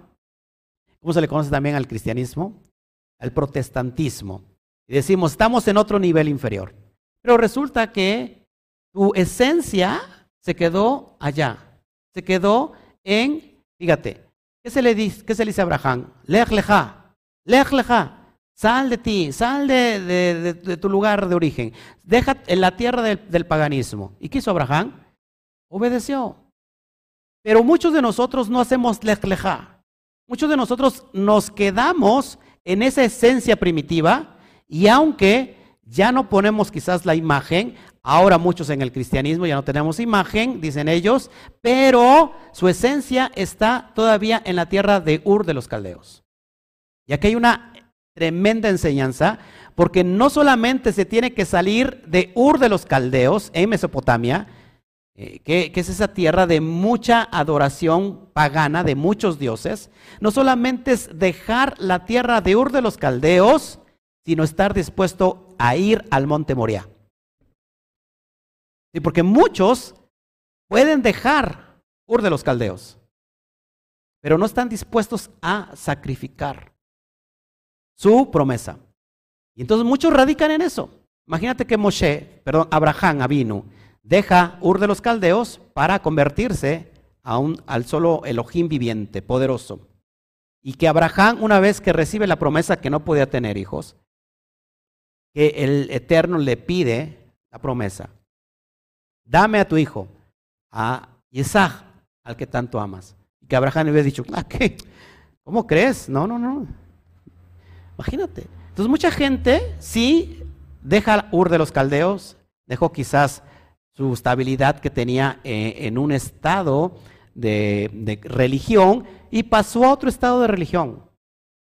¿Cómo se le conoce también al cristianismo? Al protestantismo. Y decimos, estamos en otro nivel inferior. Pero resulta que tu esencia se quedó allá, se quedó en, fíjate, ¿qué se le dice, qué se le dice a Abraham? Lej leja, lej leja. Sal de ti, sal de, tu lugar de origen. Deja en la tierra del, paganismo. ¿Y qué hizo Abraham? Obedeció. Pero muchos de nosotros no hacemos lejleja. Muchos de nosotros nos quedamos en esa esencia primitiva y aunque ya no ponemos quizás la imagen, ahora muchos en el cristianismo ya no tenemos imagen, dicen ellos, pero su esencia está todavía en la tierra de Ur de los Caldeos. Y aquí hay una Tremenda enseñanza, porque no solamente se tiene que salir de Ur de los Caldeos en Mesopotamia, eh, que, es esa tierra de mucha adoración pagana de muchos dioses, no solamente es dejar la tierra de Ur de los Caldeos, sino estar dispuesto a ir al monte Moria. Sí, porque muchos pueden dejar Ur de los Caldeos, pero no están dispuestos a sacrificar su promesa. Y entonces muchos radican en eso. Imagínate que Moshe, perdón, Abraham Avinu, deja Ur de los Caldeos para convertirse a un, al solo Elohim viviente, poderoso. Y que Abraham, una vez que recibe la promesa que no podía tener hijos, que el Eterno le pide la promesa, dame a tu hijo, a Isaac, al que tanto amas. Y que Abraham le hubiera dicho, ah, ¿qué? ¿Cómo crees? No, no, no. Imagínate. Entonces mucha gente sí deja Ur de los Caldeos, dejó quizás su estabilidad que tenía eh, en un estado de, religión y pasó a otro estado de religión.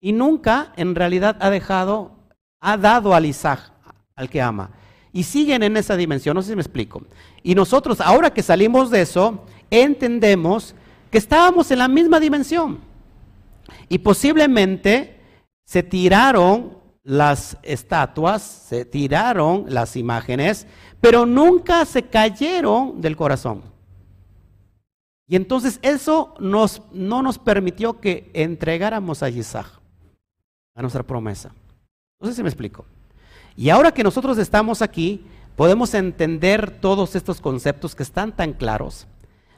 Y nunca en realidad ha dejado, ha dado al Isaac, al que ama. Y siguen en esa dimensión, no sé si me explico. Y nosotros, ahora que salimos de eso, entendemos que estábamos en la misma dimensión. Y posiblemente se tiraron las estatuas, se tiraron las imágenes, pero nunca se cayeron del corazón. Y entonces eso nos, no nos permitió que entregáramos a Isaac, a nuestra promesa. No sé si me explico. Y ahora que nosotros estamos aquí, podemos entender todos estos conceptos que están tan claros.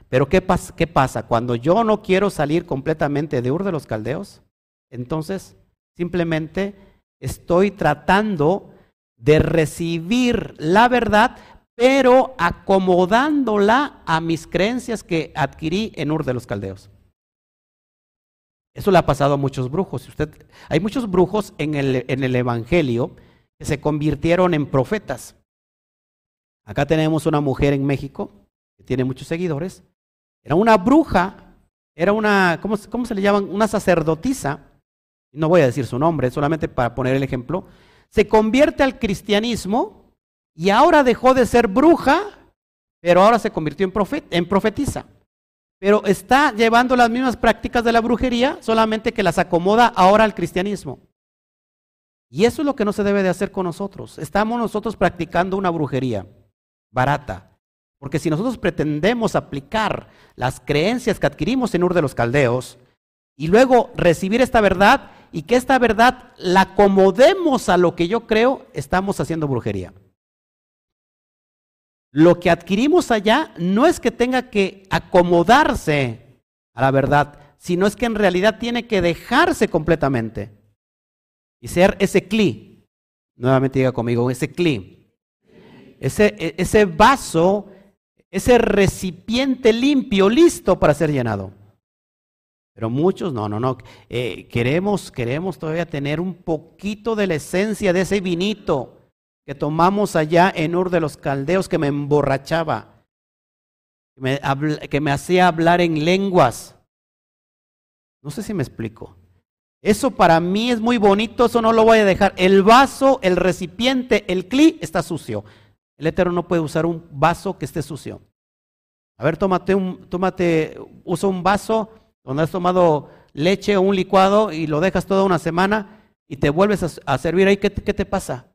Pero ¿qué, ¿qué pasa? Cuando yo no quiero salir completamente de Ur de los Caldeos, entonces simplemente estoy tratando de recibir la verdad, pero acomodándola a mis creencias que adquirí en Ur de los Caldeos. Eso le ha pasado a muchos brujos. Usted, hay muchos brujos en el, en el Evangelio que se convirtieron en profetas. Acá tenemos una mujer en México que tiene muchos seguidores. Era una bruja, era una, ¿cómo, cómo se le llaman? Una sacerdotisa no voy a decir su nombre, solamente para poner el ejemplo, se convierte al cristianismo y ahora dejó de ser bruja, pero ahora se convirtió en, en profetisa. Pero está llevando las mismas prácticas de la brujería, solamente que las acomoda ahora al cristianismo. Y eso es lo que no se debe de hacer con nosotros. Estamos nosotros practicando una brujería barata. Porque si nosotros pretendemos aplicar las creencias que adquirimos en Ur de los Caldeos y luego recibir esta verdad, y que esta verdad la acomodemos a lo que yo creo, estamos haciendo brujería. Lo que adquirimos allá no es que tenga que acomodarse a la verdad, sino es que en realidad tiene que dejarse completamente y ser ese cli. Nuevamente diga conmigo, ese cli. Ese, e, ese vaso, ese recipiente limpio, listo para ser llenado. Pero muchos, no, no, no. Eh, queremos, queremos todavía tener un poquito de la esencia de ese vinito que tomamos allá en Ur de los Caldeos que me emborrachaba, que me, hacía hablar en lenguas. No sé si me explico. Eso para mí es muy bonito, eso no lo voy a dejar. El vaso, el recipiente, el cli está sucio. El Eterno no puede usar un vaso que esté sucio. A ver, tómate un, tómate, usa un vaso donde has tomado leche o un licuado y lo dejas toda una semana y te vuelves a, servir ahí, ¿qué, te pasa?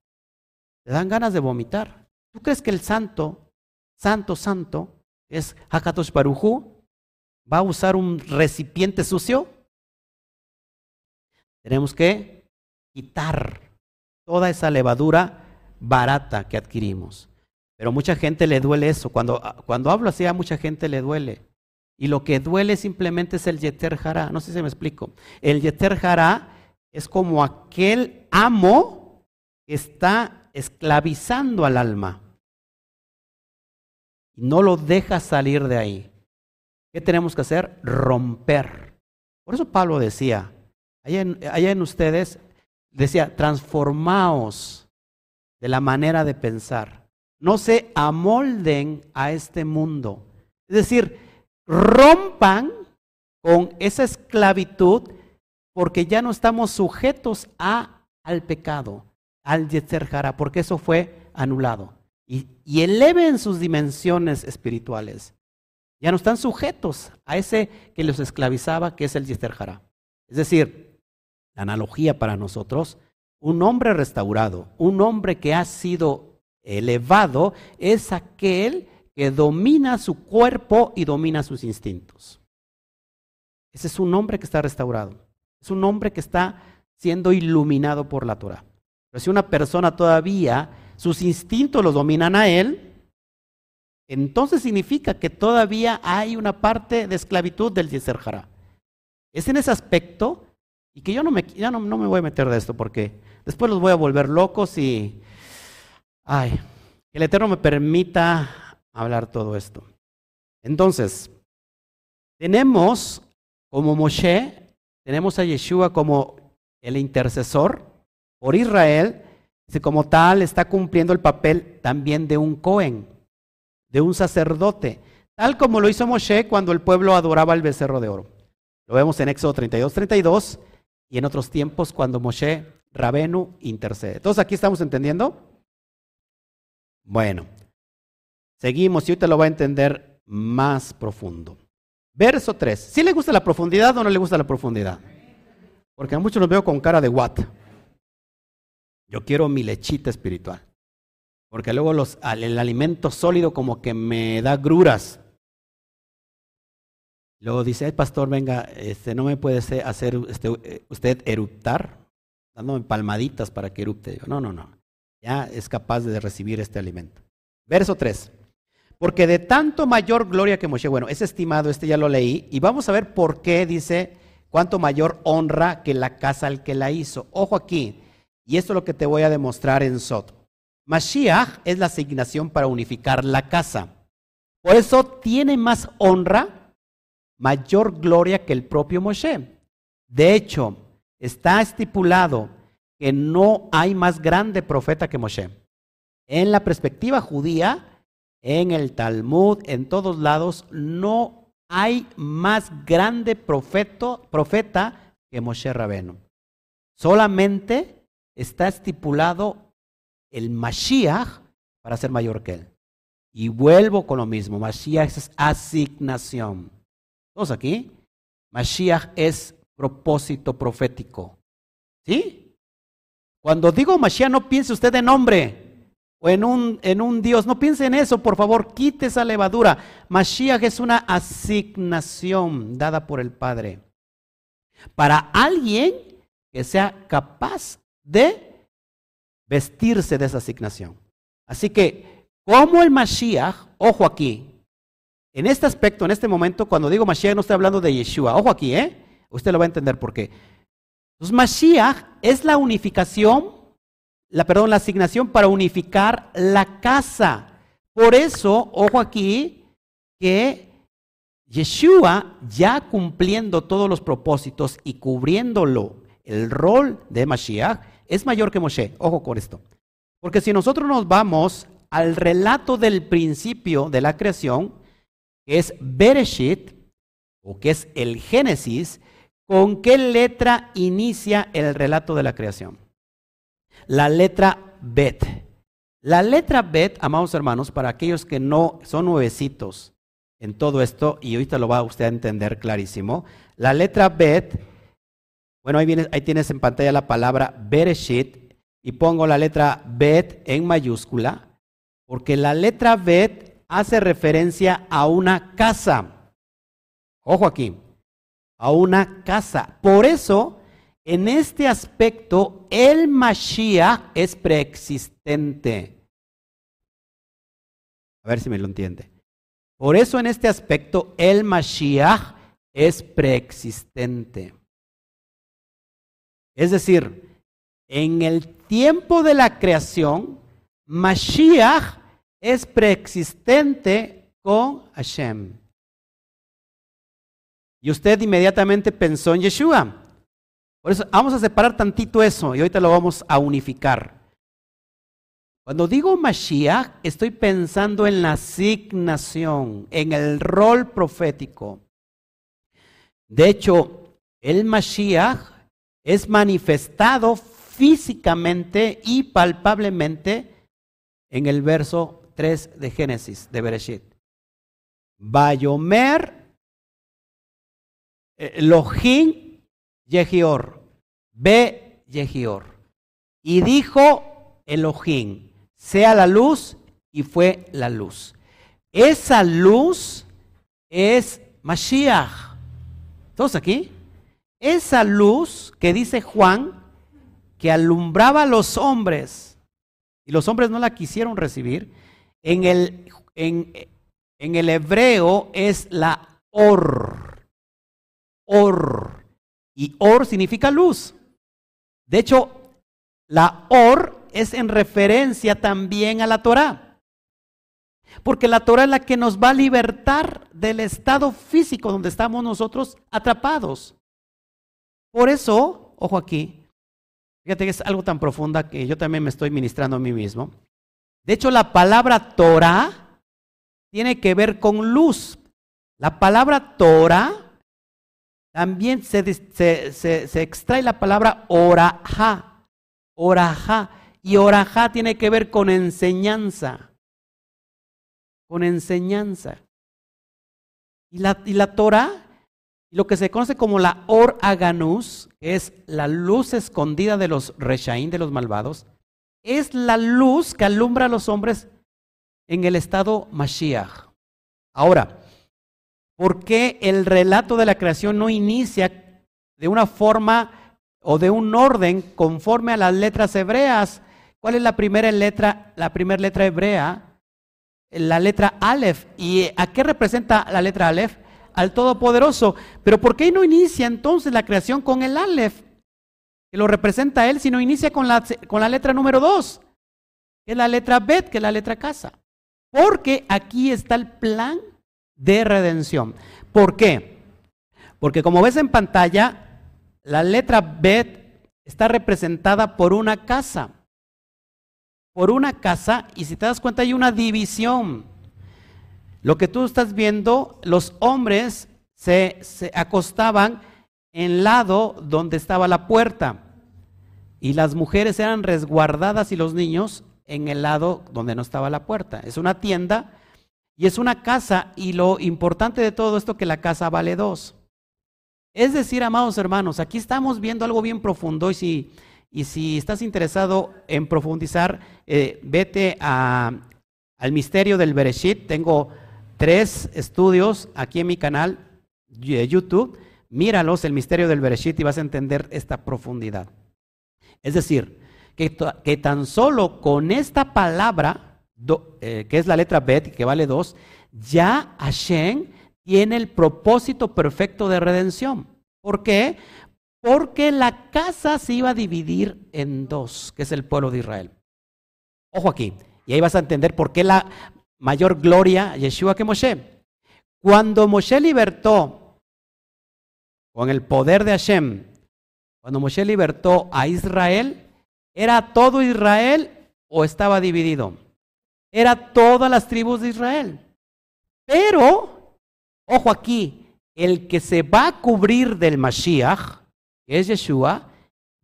Te dan ganas de vomitar. ¿Tú crees que el santo, santo, santo, es Hakatosh Barujú? ¿Va a usar un recipiente sucio? Tenemos que quitar toda esa levadura barata que adquirimos. Pero mucha gente le duele eso. Cuando, cuando hablo así, a mucha gente le duele. Y lo que duele simplemente es el Yeter Hará. No sé si me explico. El Yeter Hará es como aquel amo que está esclavizando al alma. Y no lo deja salir de ahí. ¿Qué tenemos que hacer? Romper. Por eso Pablo decía, allá en, ustedes, decía, transformaos de la manera de pensar. No se amolden a este mundo. Es decir, rompan con esa esclavitud porque ya no estamos sujetos a, al pecado, al Yetzer porque eso fue anulado. Y, eleven sus dimensiones espirituales. Ya no están sujetos a ese que los esclavizaba, que es el Yetzer Es decir, la analogía para nosotros, un hombre restaurado, un hombre que ha sido elevado, es aquel que domina su cuerpo y domina sus instintos. Ese es un hombre que está restaurado. Es un hombre que está siendo iluminado por la Torah. Pero si una persona todavía sus instintos los dominan a él, entonces significa que todavía hay una parte de esclavitud del Yeser Es en ese aspecto, y que yo no me, ya no, no me voy a meter de esto porque después los voy a volver locos y, ay, que el Eterno me permita hablar todo esto. Entonces, tenemos como Moshe, tenemos a Yeshua como el intercesor por Israel, como tal está cumpliendo el papel también de un Cohen, de un sacerdote, tal como lo hizo Moshe cuando el pueblo adoraba el becerro de oro. Lo vemos en Éxodo 32, 32 y en otros tiempos cuando Moshe Rabenu intercede. Entonces aquí estamos entendiendo. Bueno, seguimos y ahorita lo va a entender más profundo. Verso 3. ¿Sí le gusta la profundidad o no le gusta la profundidad? Porque a muchos los veo con cara de what. Yo quiero mi lechita espiritual. Porque luego los, el alimento sólido como que me da gruras. Luego dice, el pastor, venga, este, no me puede hacer este, usted eruptar, dándome palmaditas para que erupte. no, no, no. Ya es capaz de recibir este alimento. Verso 3. Porque de tanto mayor gloria que Moshe, bueno, es estimado, este ya lo leí, y vamos a ver por qué dice cuánto mayor honra que la casa al que la hizo. Ojo aquí, y esto es lo que te voy a demostrar en Sot. Mashiach es la asignación para unificar la casa. Por eso tiene más honra, mayor gloria que el propio Moshe. De hecho, está estipulado que no hay más grande profeta que Moshe. En la perspectiva judía, en el Talmud, en todos lados, no hay más grande profeta que Moshe Rabeno. Solamente está estipulado el Mashiach para ser mayor que él. Y vuelvo con lo mismo, Mashiach es asignación. ¿Todos aquí? Mashiach es propósito profético. ¿Sí? Cuando digo Mashiach, no piense usted en nombre o en un, en un Dios. No piense en eso, por favor, quite esa levadura. Mashiach es una asignación dada por el Padre para alguien que sea capaz de vestirse de esa asignación. Así que, como el Mashiach, ojo aquí, en este aspecto, en este momento, cuando digo Mashiach, no estoy hablando de Yeshua. Ojo aquí, ¿eh? Usted lo va a entender por qué. Entonces, Mashiach es la unificación la, perdón, la asignación para unificar la casa. Por eso, ojo aquí, que Yeshua, ya cumpliendo todos los propósitos y cubriéndolo, el rol de Mashiach, es mayor que Moshe. Ojo con esto. Porque si nosotros nos vamos al relato del principio de la creación, que es Bereshit, o que es el Génesis, ¿con qué letra inicia el relato de la creación? la letra Bet. La letra Bet, amados hermanos, para aquellos que no son nuevecitos en todo esto, y ahorita lo va usted a entender clarísimo, la letra Bet, bueno, ahí, ahí tienes en pantalla la palabra Bereshit, y pongo la letra Bet en mayúscula, porque la letra Bet hace referencia a una casa. Ojo aquí, a una casa. Por eso en este aspecto, el Mashiach es preexistente. A ver si me lo entiende. Por eso en este aspecto, el Mashiach es preexistente. Es decir, en el tiempo de la creación, Mashiach es preexistente con Hashem. Y usted inmediatamente pensó en Yeshua. Por eso vamos a separar tantito eso y ahorita lo vamos a unificar. Cuando digo Mashiach, estoy pensando en la asignación, en el rol profético. De hecho, el Mashiach es manifestado físicamente y palpablemente en el verso 3 de Génesis, de Bereshit. Bayomer, Elohim Yehior, ve Yehior. Y dijo Elohim, sea la luz, y fue la luz. Esa luz es Mashiach. ¿Todos aquí? Esa luz que dice Juan, que alumbraba a los hombres, y los hombres no la quisieron recibir, en el, en, en el hebreo es la or. Or. Y or significa luz. De hecho, la or es en referencia también a la Torah. Porque la Torah es la que nos va a libertar del estado físico donde estamos nosotros atrapados. Por eso, ojo aquí, fíjate que es algo tan profunda que yo también me estoy ministrando a mí mismo. De hecho, la palabra Torah tiene que ver con luz. La palabra Torah también se, extrae la palabra oraja. Oraja. Y oraja tiene que ver con enseñanza. con enseñanza. Y la, y la Torah, lo que se conoce como la Or Aganus, que es la luz escondida de los Reshaín, de los malvados, es la luz que alumbra a los hombres en el estado Mashiach. Ahora, ¿por qué el relato de la creación no inicia de una forma o de un orden conforme a las letras hebreas? ¿Cuál es la primera letra, la primera letra hebrea? La letra Aleph. ¿Y a qué representa la letra Aleph? Al Todopoderoso. Pero ¿por qué no inicia entonces la creación con el Aleph? Que lo representa él, sino inicia con la, con la letra número 2, que es la letra Bet, que es la letra casa. Porque aquí está el plan de redención. ¿Por qué? Porque como ves en pantalla, la letra Bet está representada por una casa por una casa y si te das cuenta hay una división. Lo que tú estás viendo, los hombres se, se acostaban en lado donde estaba la puerta y las mujeres eran resguardadas y los niños en el lado donde no estaba la puerta. Es una tienda y es una casa y lo importante de todo esto que la casa vale dos. Es decir, amados hermanos, aquí estamos viendo algo bien profundo y si y si estás interesado en profundizar, eh, vete al misterio del Bereshit. Tengo tres estudios aquí en mi canal de YouTube. Míralos, el misterio del Bereshit, y vas a entender esta profundidad. Es decir, que, tan solo con esta palabra, eh, que es la letra Bet, que vale dos, ya Hashem tiene el propósito perfecto de redención. ¿Por qué? Porque la casa se iba a dividir en dos, que es el pueblo de Israel. Ojo aquí, y ahí vas a entender por qué la mayor gloria Yeshua que Moshe. Cuando Moshe libertó con el poder de Hashem, cuando Moshe libertó a Israel, ¿era todo Israel o estaba dividido? Era todas las tribus de Israel. Pero, ojo aquí, el que se va a cubrir del Mashiach, es Yeshua,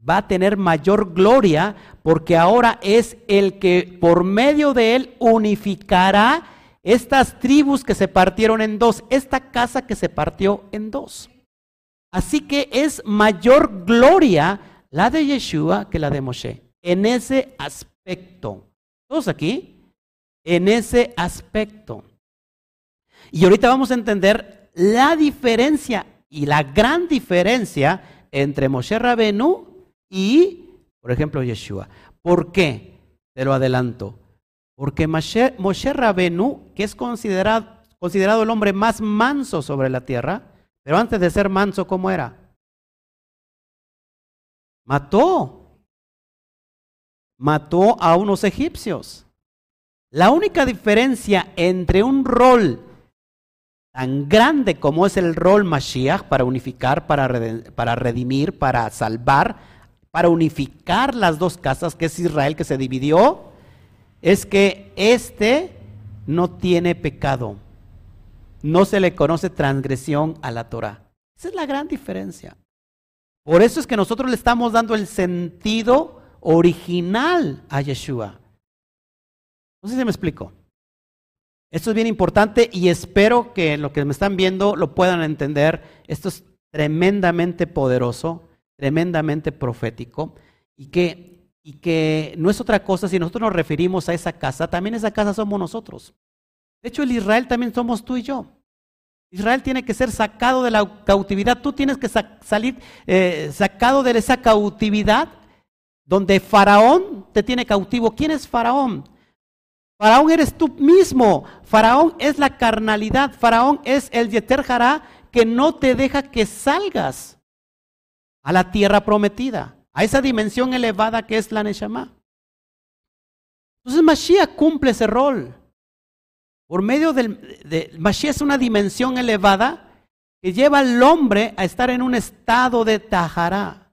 va a tener mayor gloria porque ahora es el que por medio de él unificará estas tribus que se partieron en dos, esta casa que se partió en dos. Así que es mayor gloria la de Yeshua que la de Moshe, en ese aspecto. ¿Todos aquí? En ese aspecto. Y ahorita vamos a entender la diferencia y la gran diferencia entre Moshe Rabenu y, por ejemplo, Yeshua. ¿Por qué? Te lo adelanto. Porque Moshe, Moshe Rabenu, que es considerado, considerado el hombre más manso sobre la tierra, pero antes de ser manso, ¿cómo era? Mató. Mató a unos egipcios. La única diferencia entre un rol tan grande como es el rol Mashiach para unificar, para, para redimir, para salvar, para unificar las dos casas, que es Israel que se dividió, es que este no tiene pecado. No se le conoce transgresión a la Torah. Esa es la gran diferencia. Por eso es que nosotros le estamos dando el sentido original a Yeshua. No sé si me explico. Esto es bien importante y espero que lo que me están viendo lo puedan entender. Esto es tremendamente poderoso, tremendamente profético y que, y que no es otra cosa si nosotros nos referimos a esa casa, también esa casa somos nosotros. De hecho, el Israel también somos tú y yo. Israel tiene que ser sacado de la cautividad. Tú tienes que salir eh, sacado de esa cautividad donde Faraón te tiene cautivo. ¿Quién es Faraón? Faraón eres tú mismo. Faraón es la carnalidad. Faraón es el Yeter que no te deja que salgas a la tierra prometida, a esa dimensión elevada que es la Neshama. Entonces Mashiach cumple ese rol. Por medio del de, Mashiach es una dimensión elevada que lleva al hombre a estar en un estado de Tajará,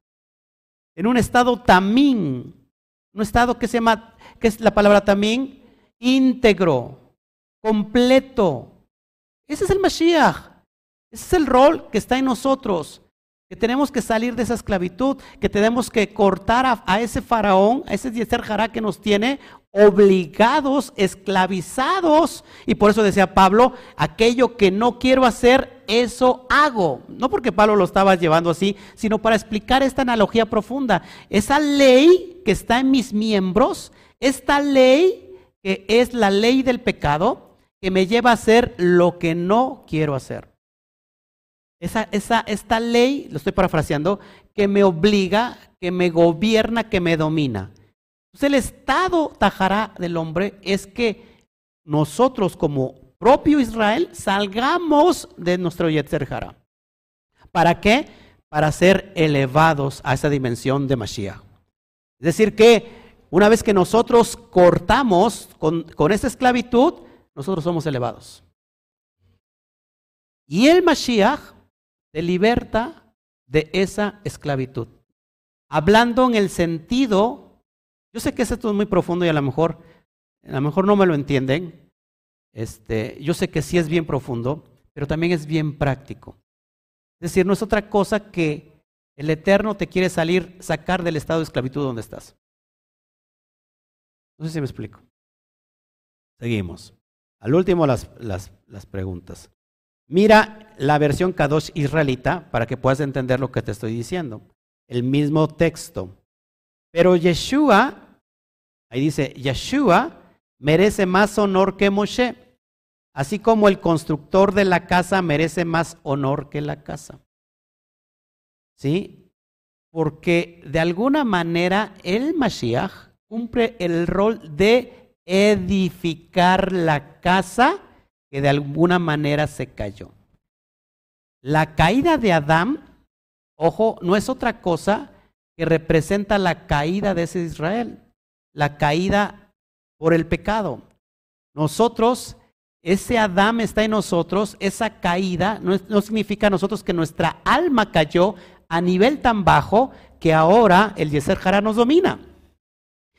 en un estado tamín, un estado que se llama, que es la palabra tamín, íntegro, completo. Ese es el Mashiach. Ese es el rol que está en nosotros. Que tenemos que salir de esa esclavitud, que tenemos que cortar a, ese faraón, a ese Yeser Hará que nos tiene obligados, esclavizados. Y por eso decía Pablo, aquello que no quiero hacer, eso hago. No porque Pablo lo estaba llevando así, sino para explicar esta analogía profunda. Esa ley que está en mis miembros, esta ley que es la ley del pecado, que me lleva a hacer lo que no quiero hacer. Esa, esa, esta ley, lo estoy parafraseando, que me obliga, que me gobierna, que me domina. Entonces el estado tajará del hombre es que nosotros como propio Israel salgamos de nuestro Yetzer ¿Para qué? Para ser elevados a esa dimensión de Mashiach. Es decir, que una vez que nosotros cortamos con, con esa esclavitud, nosotros somos elevados. Y el Mashiach te liberta de esa esclavitud. Hablando en el sentido, yo sé que esto es muy profundo y a lo mejor, a lo mejor no me lo entienden. Este, yo sé que sí es bien profundo, pero también es bien práctico. Es decir, no es otra cosa que el Eterno te quiere salir, sacar del estado de esclavitud donde estás. No sé si me explico. Seguimos. Al último las, las, las preguntas. Mira la versión Kadosh israelita para que puedas entender lo que te estoy diciendo. El mismo texto. Pero Yeshua, ahí dice, Yeshua merece más honor que Moshe, así como el constructor de la casa merece más honor que la casa. ¿Sí? Porque de alguna manera el Mashiach cumple el rol de edificar la casa que de alguna manera se cayó. La caída de Adán, ojo, no es otra cosa que representa la caída de ese Israel, la caída por el pecado. Nosotros, ese Adán está en nosotros, esa caída no, significa nosotros que nuestra alma cayó a nivel tan bajo que ahora el Yeser Jara nos domina.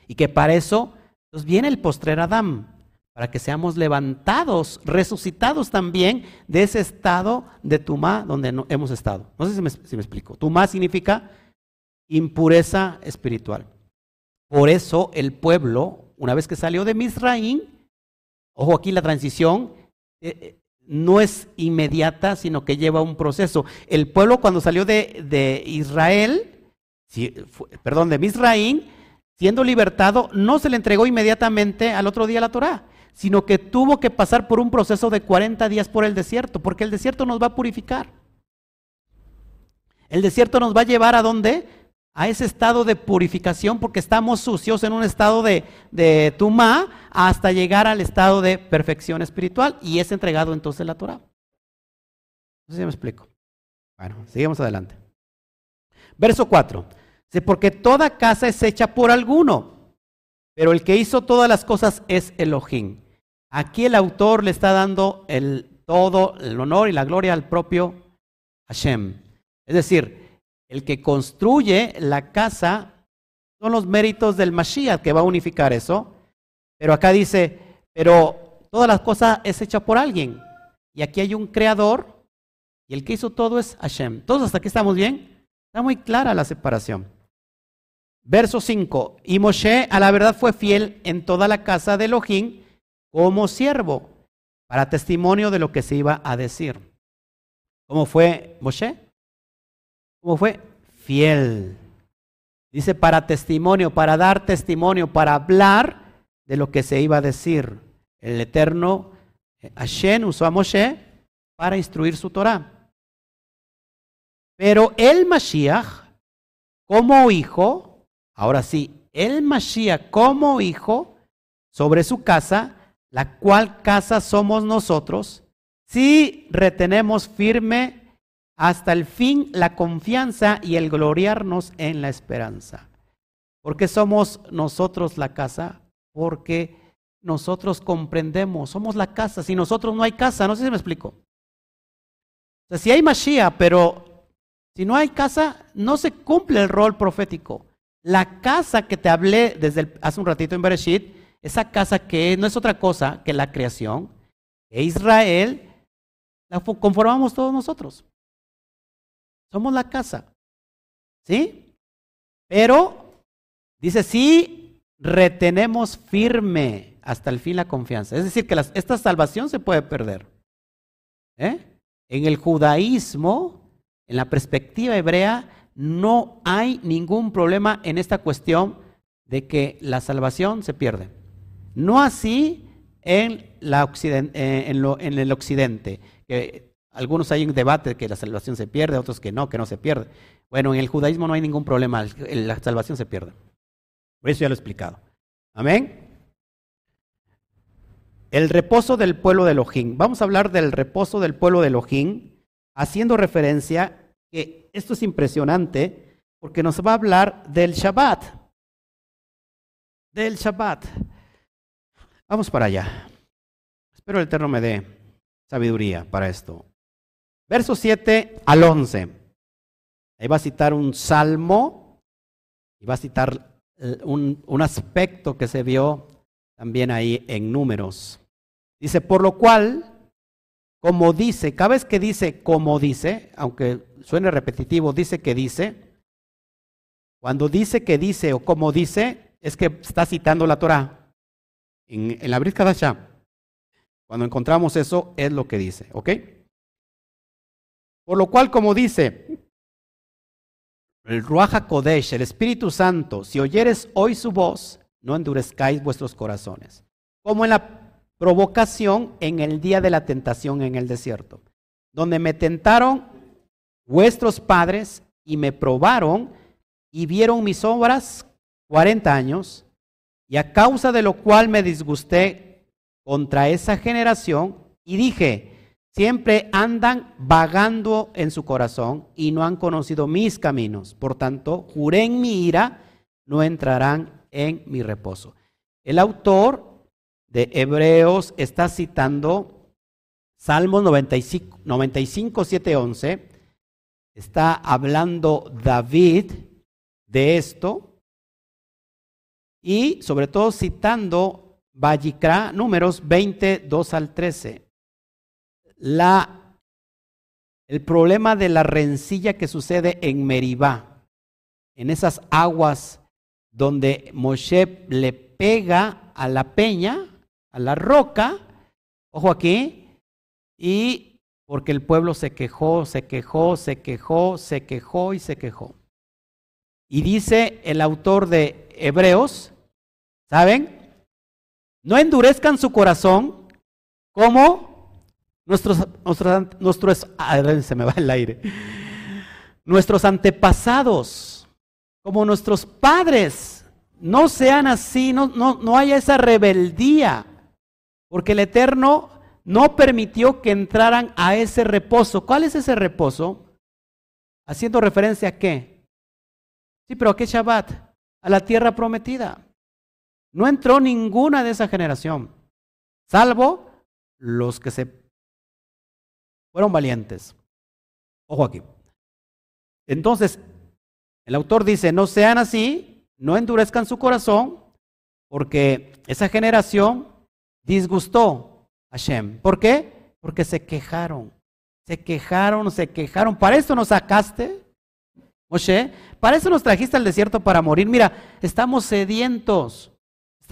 Y que para eso nos viene el postrer Adán para que seamos levantados, resucitados también de ese estado de tumá donde no, hemos estado. No sé si me, si me explico. Tumá significa impureza espiritual. Por eso el pueblo, una vez que salió de Misraín, ojo aquí la transición, eh, eh, no es inmediata, sino que lleva un proceso. El pueblo cuando salió de, Israel, perdón, de Misraín, siendo libertado, no se le entregó inmediatamente al otro día la Torah, sino que tuvo que pasar por un proceso de 40 días por el desierto, porque el desierto nos va a purificar. El desierto nos va a llevar a dónde? A ese estado de purificación, porque estamos sucios en un estado de, de tumá hasta llegar al estado de perfección espiritual y es entregado entonces la Torah. No sé si me explico. Bueno, seguimos adelante. Verso 4. Porque toda casa es hecha por alguno, pero el que hizo todas las cosas es Elohim. Aquí el autor le está dando el todo el honor y la gloria al propio Hashem. Es decir, el que construye la casa son los méritos del Mashiach que va a unificar eso. Pero acá dice, pero todas las cosas es hecha por alguien. Y aquí hay un creador y el que hizo todo es Hashem. ¿Todos hasta aquí estamos bien? Está muy clara la separación. Verso 5. Y Moshe a la verdad fue fiel en toda la casa de Elohim como siervo para testimonio de lo que se iba a decir. ¿Cómo fue Moshe? ¿Cómo fue? Fiel. Dice para testimonio, para dar testimonio, para hablar de lo que se iba a decir. El Eterno Hashem usó a Moshe para instruir su Torah. Pero el Mashiach, como hijo, ahora sí, el Mashiach como hijo, sobre su casa, la cual casa somos nosotros, si retenemos firme hasta el fin la confianza y el gloriarnos en la esperanza. ¿Por qué somos nosotros la casa? Porque nosotros comprendemos, somos la casa. Si nosotros no hay casa, no sé si me explico. O sea, si hay Mashiach, pero si no hay casa, no se cumple el rol profético. La casa que te hablé desde hace un ratito en Bereshit, esa casa que no es otra cosa que la creación, e Israel, la conformamos todos nosotros. Somos la casa. ¿Sí? Pero dice, sí, retenemos firme hasta el fin la confianza. Es decir, que esta salvación se puede perder. ¿Eh? En el judaísmo, en la perspectiva hebrea, no hay ningún problema en esta cuestión de que la salvación se pierde. No así en, eh, en, el occidente, algunos hay un debate de que la salvación se pierde, otros que no, que no se pierde. Bueno, en el judaísmo no hay ningún problema, la salvación se pierde. Por eso ya lo he explicado. Amén. El reposo del pueblo de Elohim. Vamos a hablar del reposo del pueblo de Elohim, haciendo referencia que esto es impresionante porque nos va a hablar del Shabbat. Del Shabbat. Vamos para allá. Espero el Eterno me dé sabiduría para esto. Verso 7 al 11. Ahí va a citar un salmo y va a citar eh, un, un aspecto que se vio también ahí en números. Dice, por lo cual, como dice, cada vez que dice como dice, aunque suene repetitivo, dice que dice, cuando dice que dice o como dice, es que está citando la Torah. En, en la Brit Kadashah, cuando encontramos eso, es lo que dice, ¿ok? Por lo cual, como dice, el Ruach Kodesh, el Espíritu Santo, si oyeres hoy su voz, no endurezcáis vuestros corazones. Como en la provocación en el día de la tentación en el desierto, donde me tentaron vuestros padres y me probaron y vieron mis obras cuarenta años, y a causa de lo cual me disgusté contra esa generación y dije, siempre andan vagando en su corazón y no han conocido mis caminos. Por tanto, juré en mi ira, no entrarán en mi reposo. El autor de Hebreos está citando Salmos 95, 95 7, 11. Está hablando David de esto y sobre todo citando Vallicra, números 20, 2 al 13. La, el problema de la rencilla que sucede en Meribá, en esas aguas donde Moshe le pega a la peña, a la roca, ojo aquí, y porque el pueblo se quejó, se quejó, se quejó, se quejó y se quejó. Y dice el autor de Hebreos, ¿Saben? No endurezcan su corazón como nuestros, nuestros, se me va el aire, nuestros antepasados, como nuestros padres. No sean así, no, no, no haya esa rebeldía, porque el Eterno no permitió que entraran a ese reposo. ¿Cuál es ese reposo? Haciendo referencia a qué? Sí, pero ¿a qué Shabbat? A la tierra prometida. No entró ninguna de esa generación, salvo los que se fueron valientes. Ojo aquí. Entonces, el autor dice, no sean así, no endurezcan su corazón, porque esa generación disgustó a Shem. ¿Por qué? Porque se quejaron, se quejaron, se quejaron. ¿Para esto nos sacaste, Moshe? ¿Para eso nos trajiste al desierto para morir? Mira, estamos sedientos.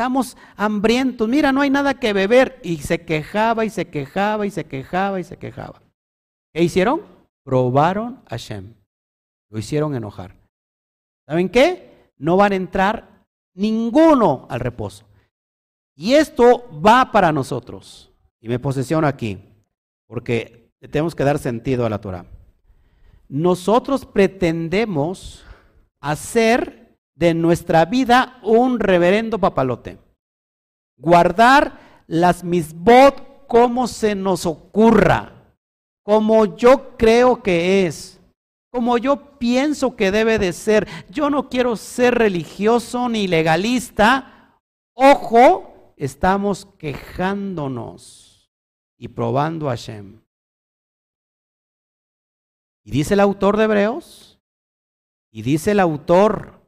Estamos hambrientos, mira, no hay nada que beber. Y se quejaba y se quejaba y se quejaba y se quejaba. ¿Qué hicieron? Probaron a Shem. Lo hicieron enojar. ¿Saben qué? No van a entrar ninguno al reposo. Y esto va para nosotros. Y me posesiono aquí, porque tenemos que dar sentido a la Torah. Nosotros pretendemos hacer de nuestra vida un reverendo papalote. Guardar las misbot como se nos ocurra, como yo creo que es, como yo pienso que debe de ser. Yo no quiero ser religioso ni legalista. Ojo, estamos quejándonos y probando a Hashem. Y dice el autor de Hebreos, y dice el autor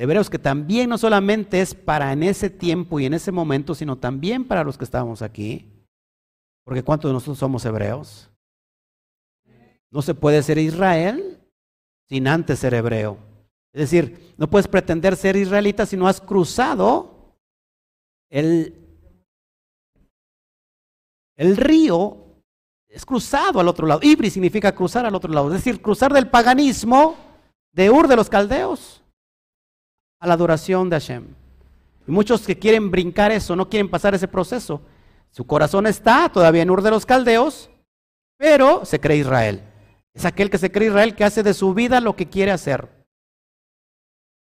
Hebreos que también no solamente es para en ese tiempo y en ese momento, sino también para los que estamos aquí. Porque ¿cuántos de nosotros somos hebreos? No se puede ser Israel sin antes ser hebreo. Es decir, no puedes pretender ser israelita si no has cruzado el, el río, es cruzado al otro lado. Ibri significa cruzar al otro lado, es decir, cruzar del paganismo de Ur de los caldeos a la adoración de Hashem. Y muchos que quieren brincar eso, no quieren pasar ese proceso. Su corazón está todavía en Ur de los caldeos, pero se cree Israel. Es aquel que se cree Israel que hace de su vida lo que quiere hacer.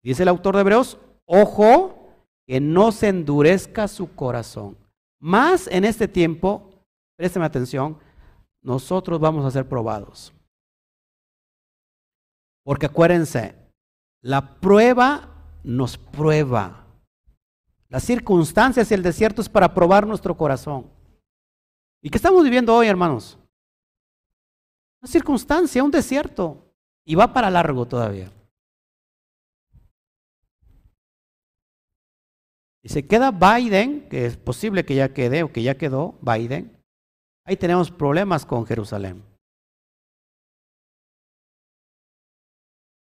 Dice el autor de Hebreos, ojo, que no se endurezca su corazón. Más en este tiempo, présteme atención, nosotros vamos a ser probados. Porque acuérdense, la prueba nos prueba. Las circunstancias y el desierto es para probar nuestro corazón. ¿Y qué estamos viviendo hoy, hermanos? Una circunstancia, un desierto. Y va para largo todavía. Y se queda Biden, que es posible que ya quede o que ya quedó Biden. Ahí tenemos problemas con Jerusalén.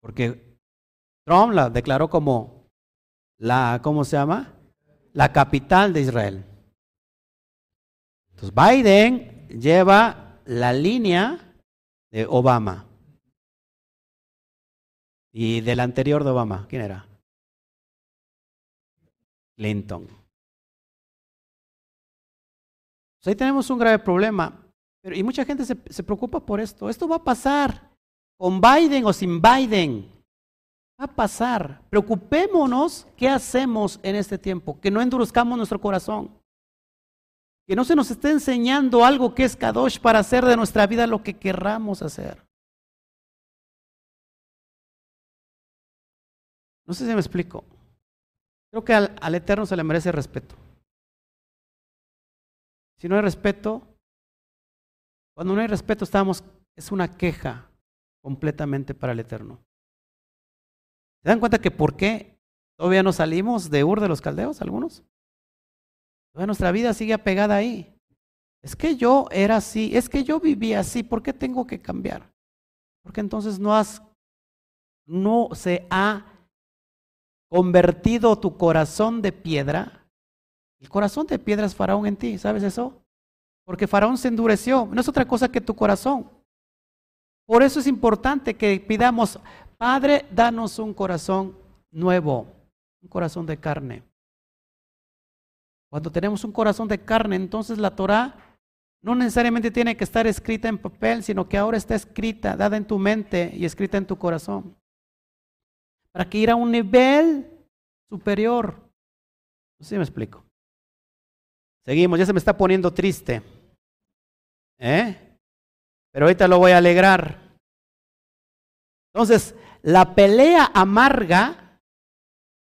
Porque Trump la declaró como la, ¿cómo se llama? La capital de Israel. Entonces Biden lleva la línea de Obama. Y del anterior de Obama, ¿quién era? Clinton. Pues ahí tenemos un grave problema. Pero, y mucha gente se, se preocupa por esto. Esto va a pasar con Biden o sin Biden. Va a pasar. Preocupémonos qué hacemos en este tiempo. Que no endurezcamos nuestro corazón. Que no se nos esté enseñando algo que es Kadosh para hacer de nuestra vida lo que querramos hacer. No sé si me explico. Creo que al, Eterno se le merece respeto. Si no hay respeto, cuando no hay respeto estamos, es una queja completamente para el Eterno. ¿Se dan cuenta que por qué todavía no salimos de Ur de los Caldeos, algunos? Toda nuestra vida sigue apegada ahí. Es que yo era así, es que yo vivía así, ¿por qué tengo que cambiar? Porque entonces no has, no se ha convertido tu corazón de piedra. El corazón de piedra es Faraón en ti, ¿sabes eso? Porque Faraón se endureció, no es otra cosa que tu corazón. Por eso es importante que pidamos, Padre, danos un corazón nuevo, un corazón de carne. Cuando tenemos un corazón de carne, entonces la Torah no necesariamente tiene que estar escrita en papel, sino que ahora está escrita, dada en tu mente y escrita en tu corazón. Para que ir a un nivel superior. Si me explico. Seguimos, ya se me está poniendo triste. ¿Eh? Pero ahorita lo voy a alegrar. Entonces, la pelea amarga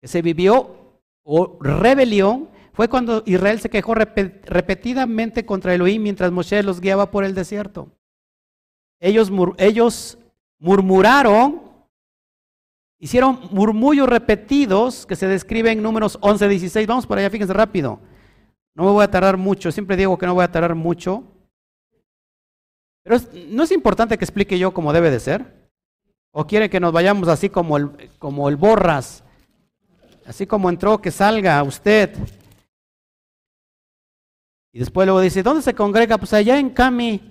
que se vivió, o rebelión, fue cuando Israel se quejó repetidamente contra Elohim mientras Moshe los guiaba por el desierto. Ellos, murmuraron, hicieron murmullos repetidos que se describen en números 11, 16. Vamos por allá, fíjense rápido. No me voy a tardar mucho, siempre digo que no voy a tardar mucho. Pero no es importante que explique yo cómo debe de ser. ¿O quiere que nos vayamos así como el, como el borras? Así como entró, que salga usted. Y después luego dice, ¿dónde se congrega? Pues allá en Cami.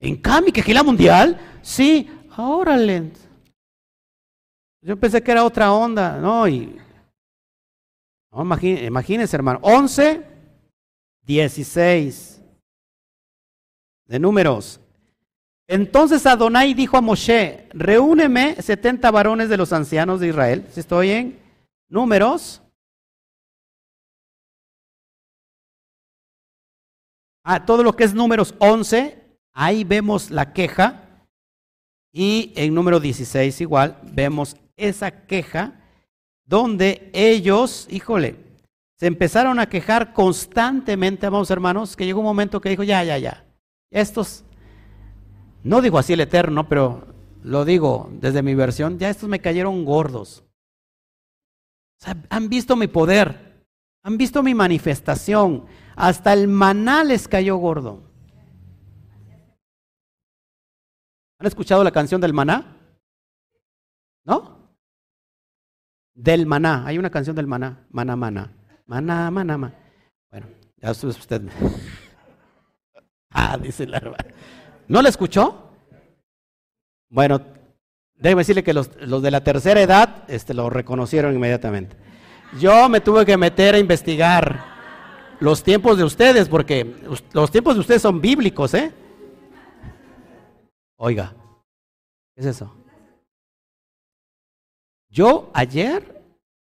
¿En Cami? ¿Que la mundial? Sí, órale. Yo pensé que era otra onda, ¿no? Y, no imagínense, hermano. 11, 16 de números. Entonces Adonai dijo a Moshe, reúneme 70 varones de los ancianos de Israel. Si estoy en números Ah, todo lo que es números 11, ahí vemos la queja. Y en número 16 igual vemos esa queja donde ellos, híjole, se empezaron a quejar constantemente, vamos hermanos, que llegó un momento que dijo, ya, ya, ya, estos, no digo así el eterno, pero lo digo desde mi versión, ya estos me cayeron gordos. O sea, han visto mi poder, han visto mi manifestación, hasta el maná les cayó gordo. ¿Han escuchado la canción del maná? ¿No? Del maná. Hay una canción del maná. Maná, maná. Maná, maná, maná. Bueno, ya usted. ah, dice la hermana. ¿No la escuchó? Bueno, déjeme decirle que los, los, de la tercera edad este, lo reconocieron inmediatamente. Yo me tuve que meter a investigar los tiempos de ustedes, porque los tiempos de ustedes son bíblicos, ¿eh? Oiga, ¿qué es eso? Yo ayer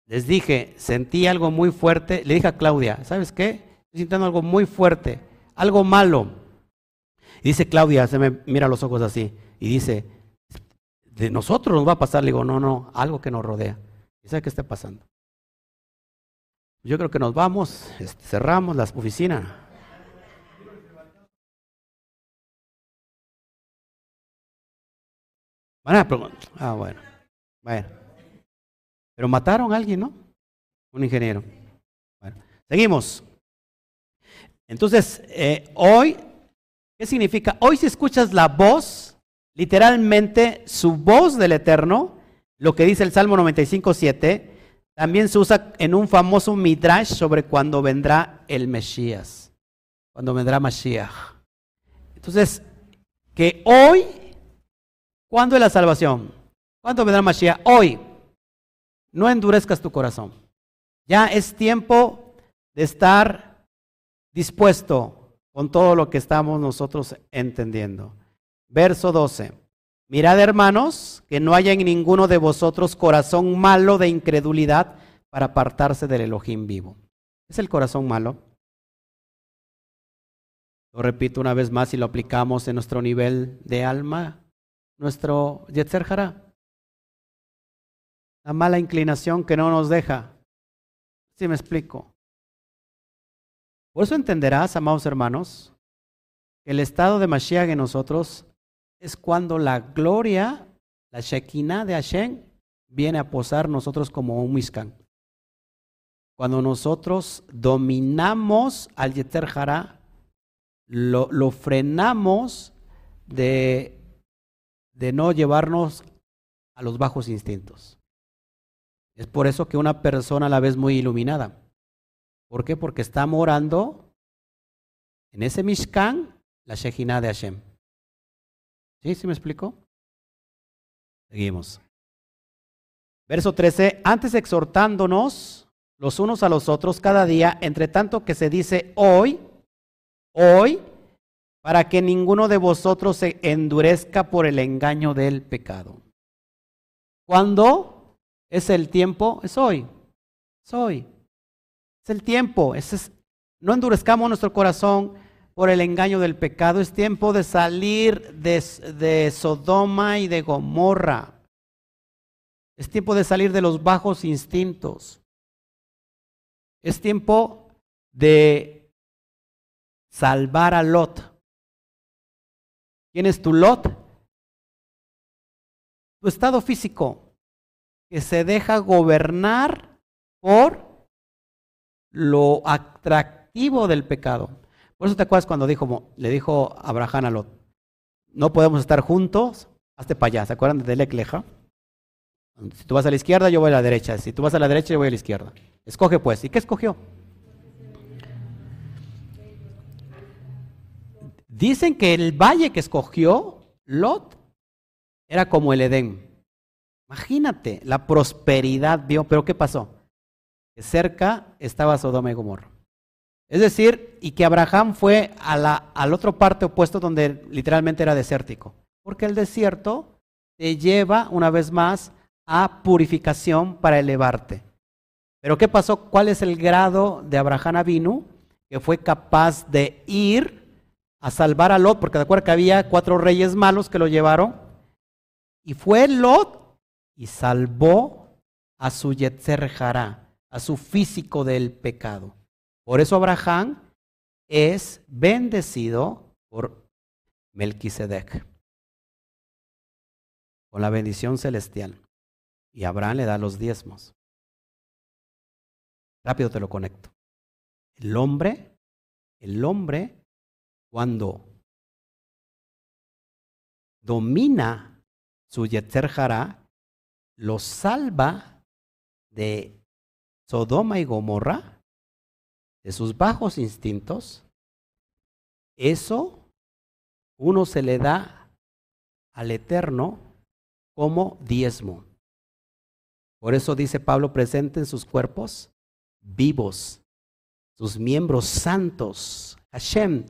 les dije, sentí algo muy fuerte, le dije a Claudia, ¿sabes qué? Estoy sintiendo algo muy fuerte, algo malo. Y dice Claudia, se me mira los ojos así, y dice, de nosotros nos va a pasar, le digo, no, no, algo que nos rodea. ¿Y sabe qué está pasando? Yo creo que nos vamos, este, cerramos la oficina. Ah, bueno. Bueno. Pero mataron a alguien, ¿no? Un ingeniero. Bueno, seguimos. Entonces, eh, hoy, ¿qué significa? Hoy si escuchas la voz, literalmente su voz del Eterno, lo que dice el Salmo 95, 7, también se usa en un famoso midrash sobre cuando vendrá el Mesías, cuando vendrá Mashiach. Entonces, que hoy, ¿cuándo es la salvación? ¿Cuándo vendrá Mashiach? Hoy no endurezcas tu corazón. Ya es tiempo de estar dispuesto con todo lo que estamos nosotros entendiendo. Verso 12. Mirad, hermanos, que no haya en ninguno de vosotros corazón malo de incredulidad para apartarse del Elohim vivo. ¿Es el corazón malo? Lo repito una vez más y lo aplicamos en nuestro nivel de alma, nuestro Yetzer la mala inclinación que no nos deja. ¿Sí me explico? Por eso entenderás, amados hermanos, que el estado de Mashiach en nosotros es cuando la gloria, la Shekinah de Hashem, viene a posar nosotros como un Mishkan. Cuando nosotros dominamos al Yeter Jara, lo, frenamos de, de no llevarnos a los bajos instintos. Es por eso que una persona la vez muy iluminada. ¿Por qué? Porque está morando en ese Mishkan la Shejina de Hashem. ¿Sí? ¿Sí me explico? Seguimos. Verso 13. Antes exhortándonos los unos a los otros cada día, entre tanto que se dice hoy, hoy, para que ninguno de vosotros se endurezca por el engaño del pecado. ¿Cuándo? ¿Es el tiempo? Es hoy. Es hoy. Es el tiempo. Es, no endurezcamos nuestro corazón por el engaño del pecado. Es tiempo de salir de, de Sodoma y de Gomorra. Es tiempo de salir de los bajos instintos. Es tiempo de salvar a Lot. ¿Quién es tu Lot? Tu estado físico que se deja gobernar por lo atractivo del pecado. Por eso te acuerdas cuando dijo, le dijo Abraham a Lot, no podemos estar juntos, hazte para allá. ¿Se acuerdan de Lecleja? Si tú vas a la izquierda, yo voy a la derecha. Si tú vas a la derecha, yo voy a la izquierda. Escoge pues. ¿Y qué escogió? Dicen que el valle que escogió Lot era como el Edén. Imagínate, la prosperidad vio, pero ¿qué pasó? Cerca estaba Sodoma y Gomorra. Es decir, y que Abraham fue al otro parte opuesto donde literalmente era desértico. Porque el desierto te lleva, una vez más, a purificación para elevarte. Pero ¿qué pasó? ¿Cuál es el grado de Abraham Avinu? Que fue capaz de ir a salvar a Lot, porque de acuerdo que había cuatro reyes malos que lo llevaron. Y fue Lot y salvó a su Yetzer a su físico del pecado. Por eso Abraham es bendecido por Melquisedec, con la bendición celestial. Y Abraham le da los diezmos. Rápido te lo conecto. El hombre, el hombre, cuando domina su Yetzer los salva de Sodoma y Gomorra, de sus bajos instintos, eso uno se le da al Eterno como diezmo. Por eso dice Pablo, presenten sus cuerpos vivos, sus miembros santos, Hashem,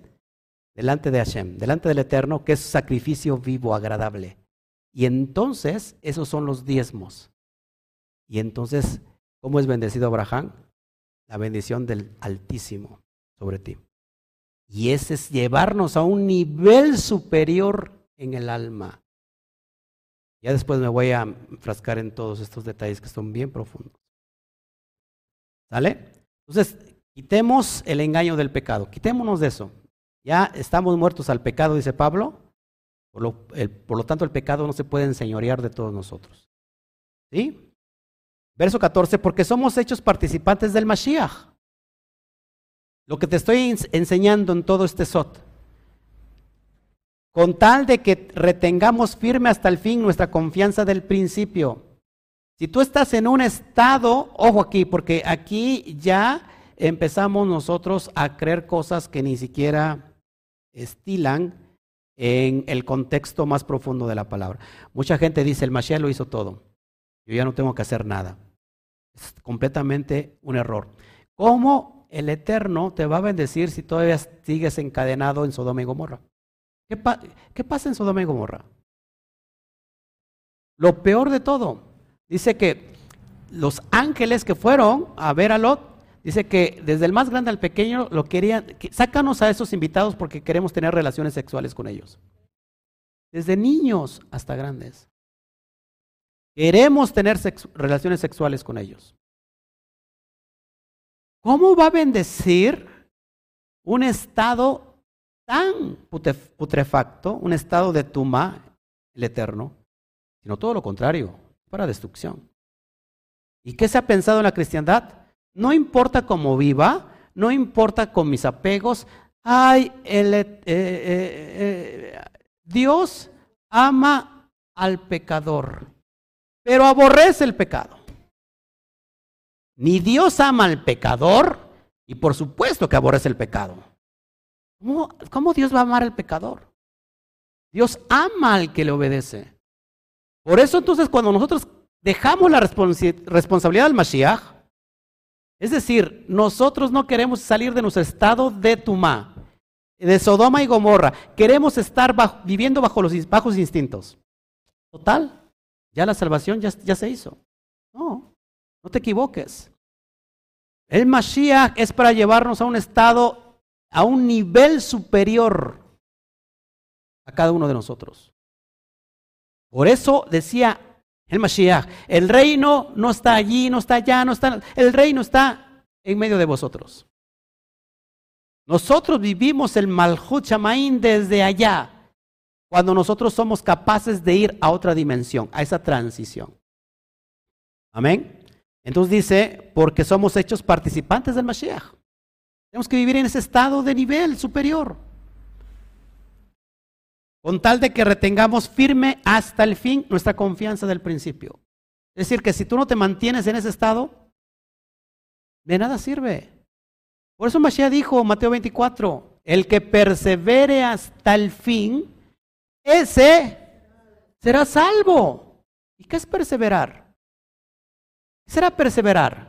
delante de Hashem, delante del Eterno, que es sacrificio vivo, agradable. Y entonces, esos son los diezmos. Y entonces, ¿cómo es bendecido Abraham? La bendición del Altísimo sobre ti. Y ese es llevarnos a un nivel superior en el alma. Ya después me voy a enfrascar en todos estos detalles que son bien profundos. ¿Sale? Entonces, quitemos el engaño del pecado, quitémonos de eso. Ya estamos muertos al pecado, dice Pablo. Por lo, por lo tanto, el pecado no se puede enseñorear de todos nosotros. ¿Sí? Verso 14, porque somos hechos participantes del Mashiach. Lo que te estoy enseñando en todo este SOT con tal de que retengamos firme hasta el fin nuestra confianza del principio. Si tú estás en un estado, ojo aquí, porque aquí ya empezamos nosotros a creer cosas que ni siquiera estilan en el contexto más profundo de la palabra. Mucha gente dice, el Mashiach lo hizo todo, yo ya no tengo que hacer nada. Es completamente un error. ¿Cómo el Eterno te va a bendecir si todavía sigues encadenado en Sodoma y Gomorra? ¿Qué, pasa en Sodoma y Gomorra? Lo peor de todo, dice que los ángeles que fueron a ver a Lot, dice que desde el más grande al pequeño lo querían, sácanos a esos invitados porque queremos tener relaciones sexuales con ellos. Desde niños hasta grandes. Queremos tener relaciones sexuales con ellos. ¿Cómo va a bendecir un estado tan putrefacto, un estado de tuma, el eterno, sino todo lo contrario, para destrucción. ¿Y qué se ha pensado en la cristiandad? No importa cómo viva, no importa con mis apegos, ay, eh, eh, eh, Dios ama al pecador, pero aborrece el pecado. Ni Dios ama al pecador, y por supuesto que aborrece el pecado. ¿Cómo, Dios va a amar al pecador? Dios ama al que le obedece. Por eso entonces cuando nosotros dejamos la responsabilidad del Mashiach, es decir, nosotros no queremos salir de nuestro estado de Tumá, de Sodoma y Gomorra, queremos estar viviendo bajo los bajos instintos. Total, ya la salvación ya, ya se hizo. No, no te equivoques. El Mashiach es para llevarnos a un estado a un nivel superior a cada uno de nosotros. Por eso decía el Mashiach, el reino no está allí, no está allá, no está, el reino está en medio de vosotros. Nosotros vivimos el Malhut Shamaín desde allá, cuando nosotros somos capaces de ir a otra dimensión, a esa transición. Amén. Entonces dice, porque somos hechos participantes del Mashiach. Tenemos que vivir en ese estado de nivel superior. Con tal de que retengamos firme hasta el fin nuestra confianza del principio. Es decir, que si tú no te mantienes en ese estado, de nada sirve. Por eso Mashiach dijo, Mateo 24, el que persevere hasta el fin, ese será salvo. ¿Y qué es perseverar? ¿Qué será perseverar?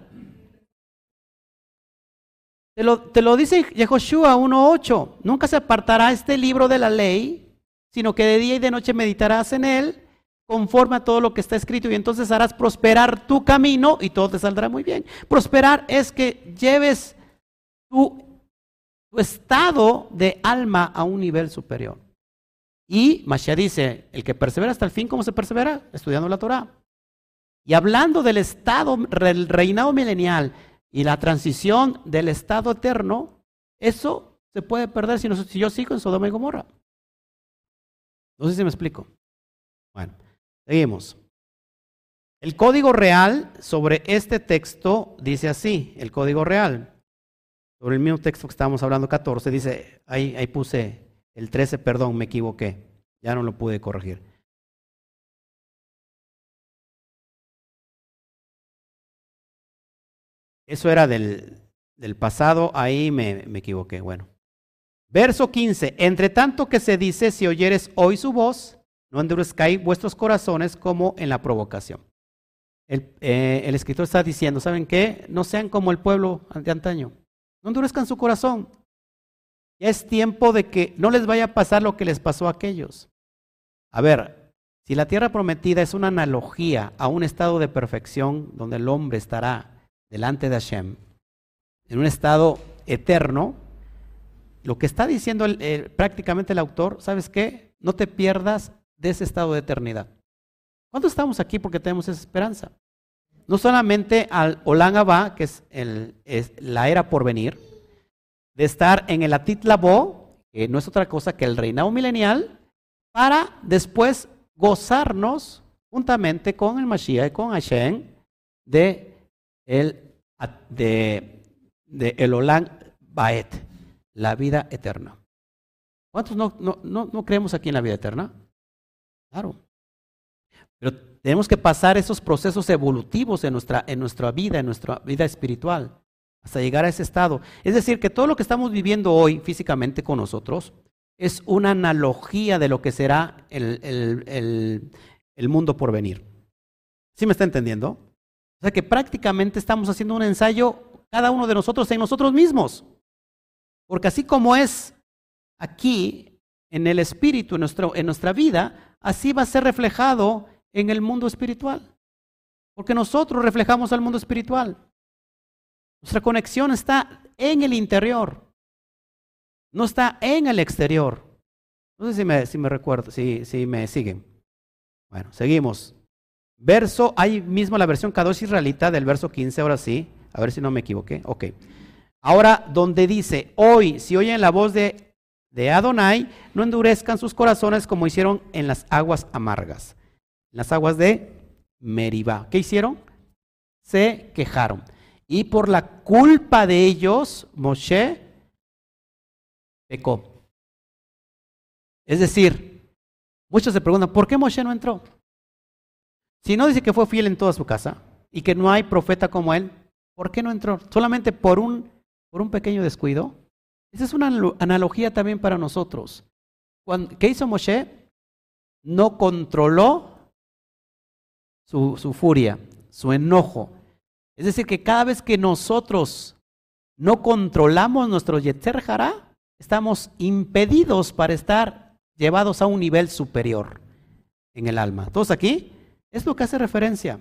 Te lo, te lo dice Yehoshua 1.8. Nunca se apartará este libro de la ley, sino que de día y de noche meditarás en él conforme a todo lo que está escrito y entonces harás prosperar tu camino y todo te saldrá muy bien. Prosperar es que lleves tu, tu estado de alma a un nivel superior. Y Mashiach dice, el que persevera hasta el fin, ¿cómo se persevera? Estudiando la Torah. Y hablando del estado, del reinado milenial, y la transición del estado eterno, eso se puede perder si, si yo sigo en Sodoma y Gomorra. No sé si me explico. Bueno, seguimos. El código real sobre este texto dice así, el código real. Sobre el mismo texto que estábamos hablando, 14, dice, ahí, ahí puse el 13, perdón, me equivoqué. Ya no lo pude corregir. Eso era del, del pasado, ahí me, me equivoqué. Bueno. Verso 15. Entre tanto que se dice, si oyeres hoy su voz, no endurezcáis vuestros corazones como en la provocación. El, eh, el, escritor está diciendo, ¿saben qué? No sean como el pueblo de antaño. No endurezcan su corazón. Ya es tiempo de que no les vaya a pasar lo que les pasó a aquellos. A ver, si la tierra prometida es una analogía a un estado de perfección donde el hombre estará delante de Hashem, en un estado eterno, lo que está diciendo prácticamente el autor, ¿sabes qué? No te pierdas de ese estado de eternidad. ¿Cuándo estamos aquí porque tenemos esa esperanza? No solamente al Olan que es, el, es, la era por venir, de estar en el Atit Labo, que no es otra cosa que el reinado milenial, para después gozarnos juntamente con el Mashiach y con Hashem de el, de, el Olan Baet, la vida eterna. ¿Cuántos no, no, no, creemos aquí en la vida eterna? Claro. Pero tenemos que pasar esos procesos evolutivos en nuestra, en nuestra vida, en nuestra vida espiritual, hasta llegar a ese estado. Es decir, que todo lo que estamos viviendo hoy físicamente con nosotros es una analogía de lo que será el, el, el mundo por venir. ¿Sí me está entendiendo? O sea que prácticamente estamos haciendo un ensayo cada uno de nosotros en nosotros mismos. Porque así como es aquí, en el espíritu, en, nuestro, en nuestra vida, así va a ser reflejado en el mundo espiritual. Porque nosotros reflejamos al mundo espiritual. Nuestra conexión está en el interior, no está en el exterior. No sé si me, recuerdo, si, me siguen. Bueno, seguimos. Verso, ahí mismo la versión Kadosh israelita del verso 15, ahora sí. A ver si no me equivoqué. Ok. Ahora, donde dice, hoy, si oyen la voz de, de Adonai, no endurezcan sus corazones como hicieron en las aguas amargas, en las aguas de Meribá. ¿Qué hicieron? Se quejaron. Y por la culpa de ellos, Moshe pecó. Es decir, muchos se preguntan, ¿por qué Moshe no entró? Si no dice que fue fiel en toda su casa y que no hay profeta como él, ¿por qué no entró? Solamente por un por un pequeño descuido. Esa es una analogía también para nosotros. ¿Qué hizo Moshe? No controló su, su furia, su enojo. Es decir, que cada vez que nosotros no controlamos nuestro Yetzer Hará, estamos impedidos para estar llevados a un nivel superior en el alma. ¿Todos aquí? Es lo que hace referencia.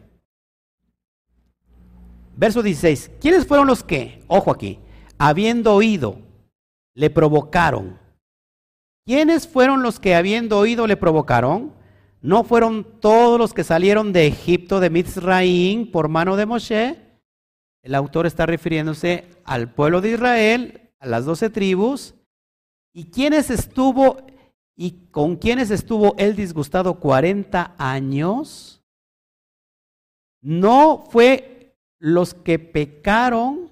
Verso 16. ¿Quiénes fueron los que, ojo aquí, habiendo oído, le provocaron. ¿Quiénes fueron los que habiendo oído le provocaron? ¿No fueron todos los que salieron de Egipto, de Mizraim, por mano de Moshe? El autor está refiriéndose al pueblo de Israel, a las doce tribus. ¿Y quiénes estuvo y con quiénes estuvo él disgustado 40 años? No fue los que pecaron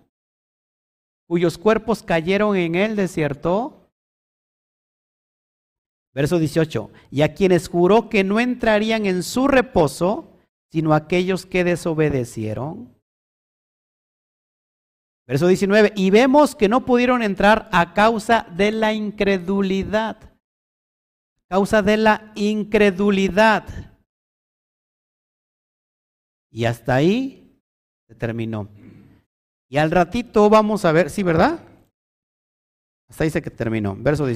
cuyos cuerpos cayeron en el desierto. Verso 18, y a quienes juró que no entrarían en su reposo, sino aquellos que desobedecieron. Verso 19, y vemos que no pudieron entrar a causa de la incredulidad. Causa de la incredulidad. Y hasta ahí se terminó. Y al ratito vamos a ver, sí, ¿verdad? Hasta dice que terminó, verso,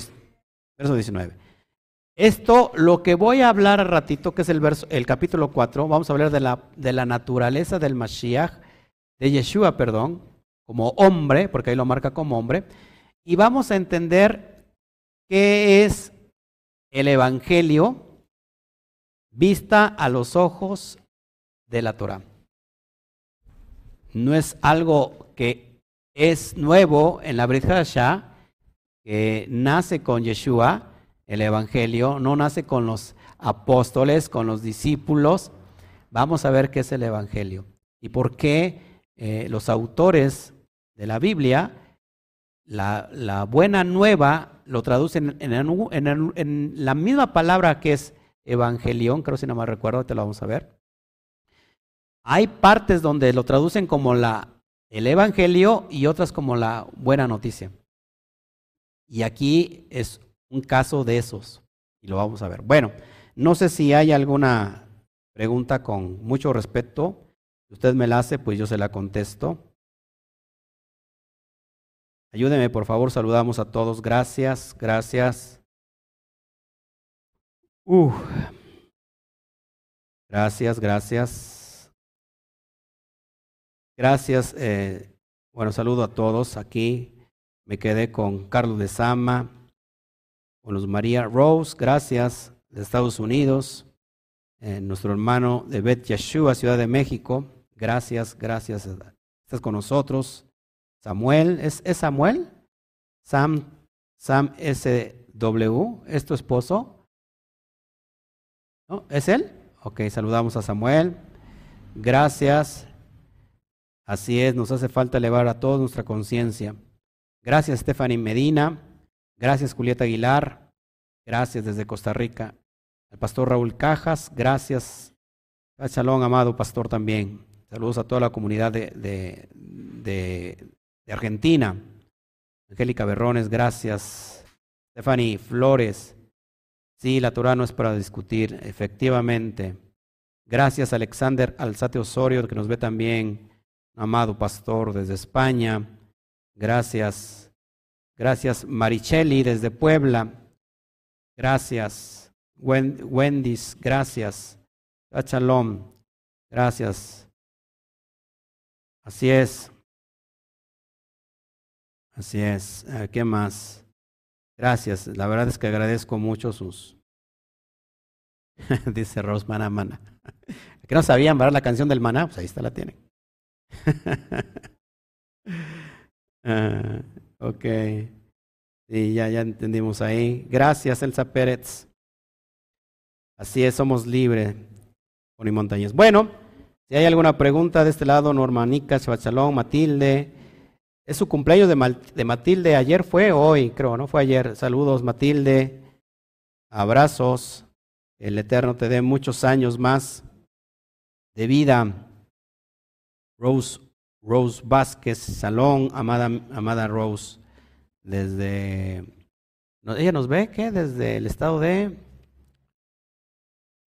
verso 19. Esto, lo que voy a hablar al ratito, que es el, verso, el capítulo 4, vamos a hablar de la, de la naturaleza del Mashiach, de Yeshua, perdón, como hombre, porque ahí lo marca como hombre, y vamos a entender qué es el Evangelio vista a los ojos de la Torah no es algo que es nuevo en la Brit Hadashah, que nace con Yeshua, el Evangelio, no nace con los apóstoles, con los discípulos. Vamos a ver qué es el Evangelio y por qué eh, los autores de la Biblia, la, buena nueva, lo traducen en, la misma palabra que es evangelión, creo si no me recuerdo, te lo vamos a ver. Hay partes donde lo traducen como la el Evangelio y otras como la buena noticia. Y aquí es un caso de esos, y lo vamos a ver. Bueno, no sé si hay alguna pregunta con mucho respeto. Si usted me la hace, pues yo se la contesto. Ayúdeme, por favor, saludamos a todos. Gracias, gracias. Uh. Gracias, gracias. Gracias. Eh, bueno, saludo a todos aquí. Me quedé con Carlos de Sama, con Luz María Rose, gracias, de Estados Unidos. Eh, nuestro hermano de Bet Yeshua, Ciudad de México, gracias, gracias. Estás con nosotros. Samuel, ¿es, ¿es Samuel? Sam, Sam SW, ¿es tu esposo? ¿No? ¿Es él? Ok, saludamos a Samuel. Gracias. Así es, nos hace falta elevar a toda nuestra conciencia. Gracias, Stephanie Medina. Gracias, Julieta Aguilar. Gracias desde Costa Rica. Al pastor Raúl Cajas. Gracias. Shalom, amado pastor también. Saludos a toda la comunidad de, de, Argentina. Angélica Berrones, gracias. Stephanie Flores. Sí, la Torah no es para discutir, efectivamente. Gracias Alexander Alzate Osorio, que nos ve también, amado pastor desde España. Gracias. Gracias Maricheli desde Puebla. Gracias. Wendy's, gracias. Shalom. Gracias. Así es. Así es. Eh, ¿Qué más? Gracias, la verdad es que agradezco mucho sus... Dice Rose Mana. Que no sabían ver la canción del maná, pues ahí está la tienen. uh, ok. Sí, ya, ya entendimos ahí. Gracias, Elsa Pérez. Así es, somos libres. Pony Montañez. Bueno, si hay alguna pregunta de este lado, Normanica, Chalón, Matilde, es su cumpleaños de, Matilde. Ayer fue, hoy creo, ¿no? Fue ayer. Saludos, Matilde. Abrazos. El Eterno te dé muchos años más de vida. Rose, Rose Vázquez, Salón, amada, amada Rose, desde... ¿Ella nos ve qué? Desde el estado de...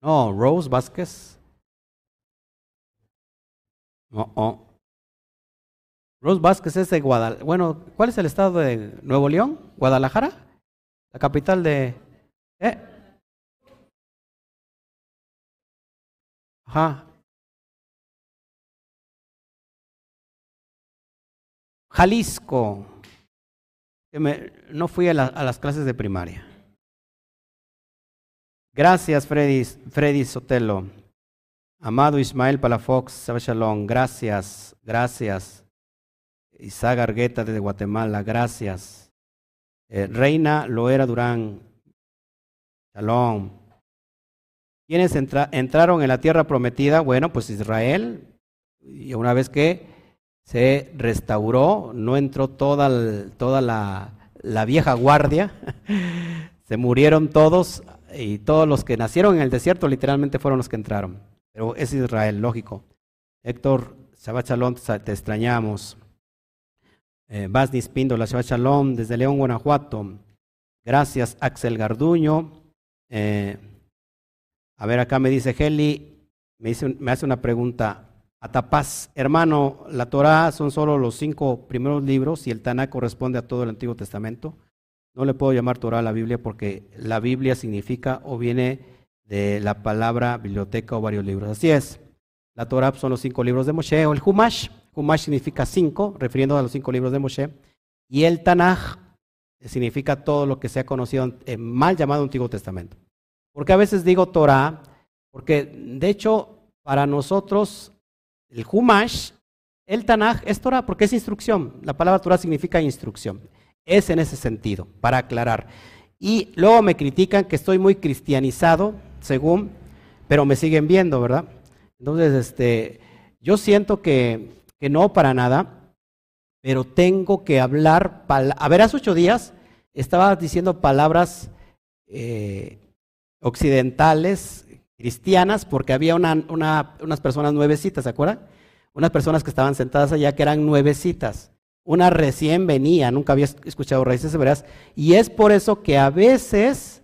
No, Rose Vázquez. Oh, oh. Rose Vázquez es de Guadalajara. Bueno, ¿cuál es el estado de Nuevo León? ¿Guadalajara? La capital de... ¿Eh? Ajá. Jalisco. no fui a, las clases de primaria. Gracias, Freddy, Freddy Sotelo. Amado Ismael Palafox, Shalom. Gracias, gracias. Isaac Argueta desde Guatemala, gracias. Eh, Reina Loera Durán, Shalom. ¿Quiénes entraron en la tierra prometida? Bueno, pues Israel, y una vez que se restauró, no entró toda, toda la, la vieja guardia, se murieron todos y todos los que nacieron en el desierto literalmente fueron los que entraron. Pero es Israel, lógico. Héctor Shabbat Shalom, te extrañamos. Eh, Basnis Píndola, Shabbat Shalom, desde León, Guanajuato. Gracias, Axel Garduño. Eh, a ver, acá me dice Heli, me, hace una pregunta. Atapaz, hermano, la Torah son solo los cinco primeros libros y el Tanakh corresponde a todo el Antiguo Testamento. No le puedo llamar Torah a la Biblia porque la Biblia significa o viene de la palabra biblioteca o varios libros. Así es. La Torah son los cinco libros de Moshe o el Humash. Humash significa cinco, refiriendo a los cinco libros de Moshe. Y el Tanaj significa todo lo que se ha conocido, en mal llamado Antiguo Testamento. Porque a veces digo Torah, porque de hecho para nosotros el Humash, el Tanaj es Torah porque es instrucción. La palabra Torah significa instrucción. Es en ese sentido, para aclarar. Y luego me critican que estoy muy cristianizado, según, pero me siguen viendo, ¿verdad? Entonces, este, yo siento que que no para nada, pero tengo que hablar. A ver, hace ocho días estaba diciendo palabras eh, occidentales, cristianas, porque había una, unas personas nuevecitas, ¿se acuerdan? unas personas que estaban sentadas allá que eran nuevecitas. Una recién venía, nunca había escuchado raíces hebreas, y es por eso que a veces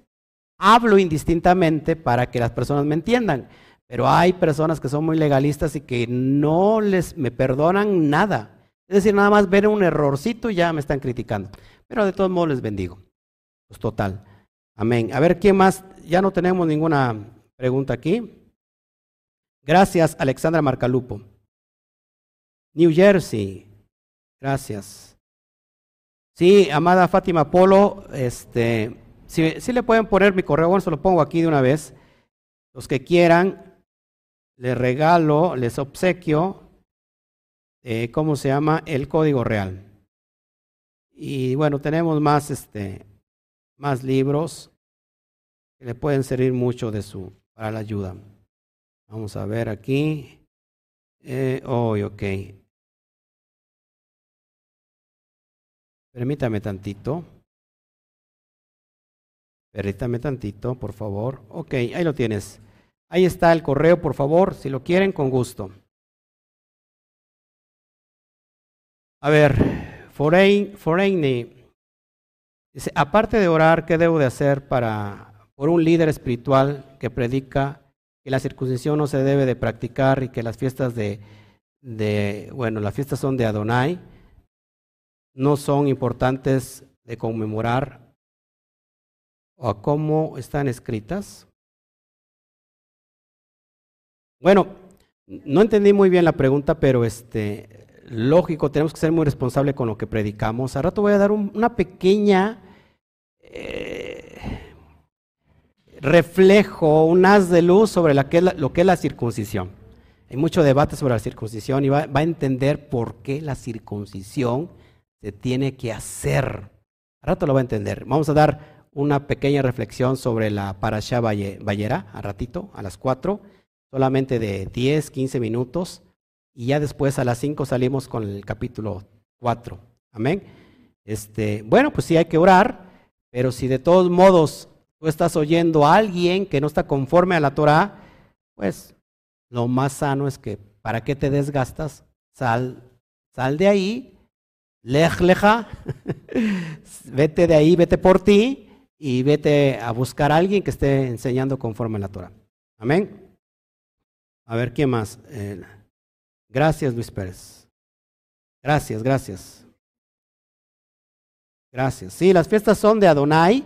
hablo indistintamente para que las personas me entiendan. Pero hay personas que son muy legalistas y que no les me perdonan nada. Es decir, nada más ver un errorcito y ya me están criticando. Pero de todos modos les bendigo. Pues total. Amén. A ver, ¿quién más? Ya no tenemos ninguna pregunta aquí. Gracias, Alexandra Marcalupo. New Jersey. Gracias. Sí, amada Fátima Polo, este, si, le pueden poner mi correo, bueno, se lo pongo aquí de una vez. Los que quieran, les regalo, les obsequio, eh, ¿cómo se llama? El código real. Y bueno, tenemos más, este, más libros que le pueden servir mucho de su, para la ayuda. Vamos a ver aquí. Eh, oh, ok. Permítame tantito. Permítame tantito, por favor. Ok, ahí lo tienes. Ahí está el correo, por favor, si lo quieren, con gusto. A ver, Foreign, Foreign dice, aparte de orar, ¿qué debo de hacer para, por un líder espiritual que predica que la circuncisión no se debe de practicar y que las fiestas de, de bueno, las fiestas son de Adonai? no son importantes de conmemorar o cómo están escritas? Bueno, no entendí muy bien la pregunta, pero este, lógico, tenemos que ser muy responsables con lo que predicamos. A rato voy a dar una pequeña eh, reflejo, un haz de luz sobre lo que es la circuncisión. Hay mucho debate sobre la circuncisión y va, a entender por qué la circuncisión se tiene que hacer. A rato lo va a entender. Vamos a dar una pequeña reflexión sobre la Parashá Ballera, a ratito, a las 4, solamente de 10, 15 minutos, y ya después a las 5 salimos con el capítulo 4. Amén. Este, bueno, pues sí hay que orar, pero si de todos modos tú estás oyendo a alguien que no está conforme a la Torah, pues lo más sano es que, ¿para qué te desgastas? Sal, sal de ahí lej leja, vete de ahí, vete por ti y vete a buscar a alguien que esté enseñando conforme a la Torah. Amén. A ver, ¿quién más? Eh, gracias, Luis Pérez. Gracias, gracias. Gracias. Sí, las fiestas son de Adonai.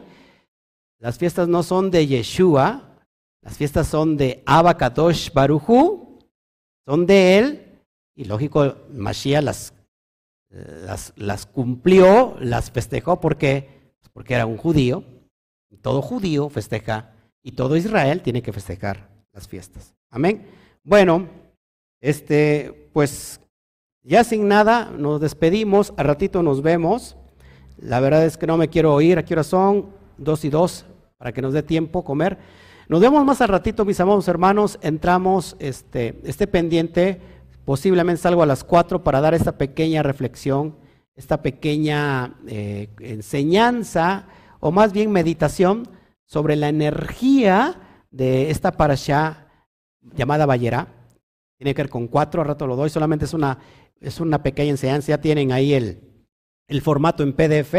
Las fiestas no son de Yeshua. Las fiestas son de Abacadosh Baruchu. Son de él. Y lógico, Mashiach las las, las cumplió, las festejó porque, porque era un judío. Todo judío festeja y todo Israel tiene que festejar las fiestas. Amén. Bueno, este, pues ya sin nada, nos despedimos. A ratito nos vemos. La verdad es que no me quiero oír. ¿A qué hora son? Dos y dos, para que nos dé tiempo comer. Nos vemos más al ratito, mis amados hermanos. Entramos, este, este pendiente Posiblemente salgo a las 4 para dar esta pequeña reflexión, esta pequeña eh, enseñanza, o más bien meditación, sobre la energía de esta parasha llamada Bayera. Tiene que ver con cuatro, a rato lo doy, solamente es una, es una pequeña enseñanza. Ya tienen ahí el, el formato en PDF.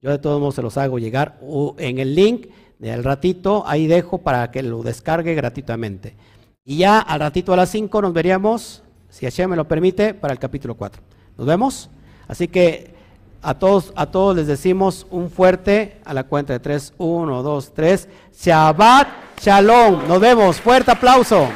Yo de todos modos se los hago llegar en el link del ratito, ahí dejo para que lo descargue gratuitamente. Y ya al ratito a las 5 nos veríamos si Hashem me lo permite, para el capítulo 4. Nos vemos. Así que a todos, a todos les decimos un fuerte a la cuenta de 3, 1, 2, 3. Shabbat Shalom. Nos vemos. Fuerte aplauso.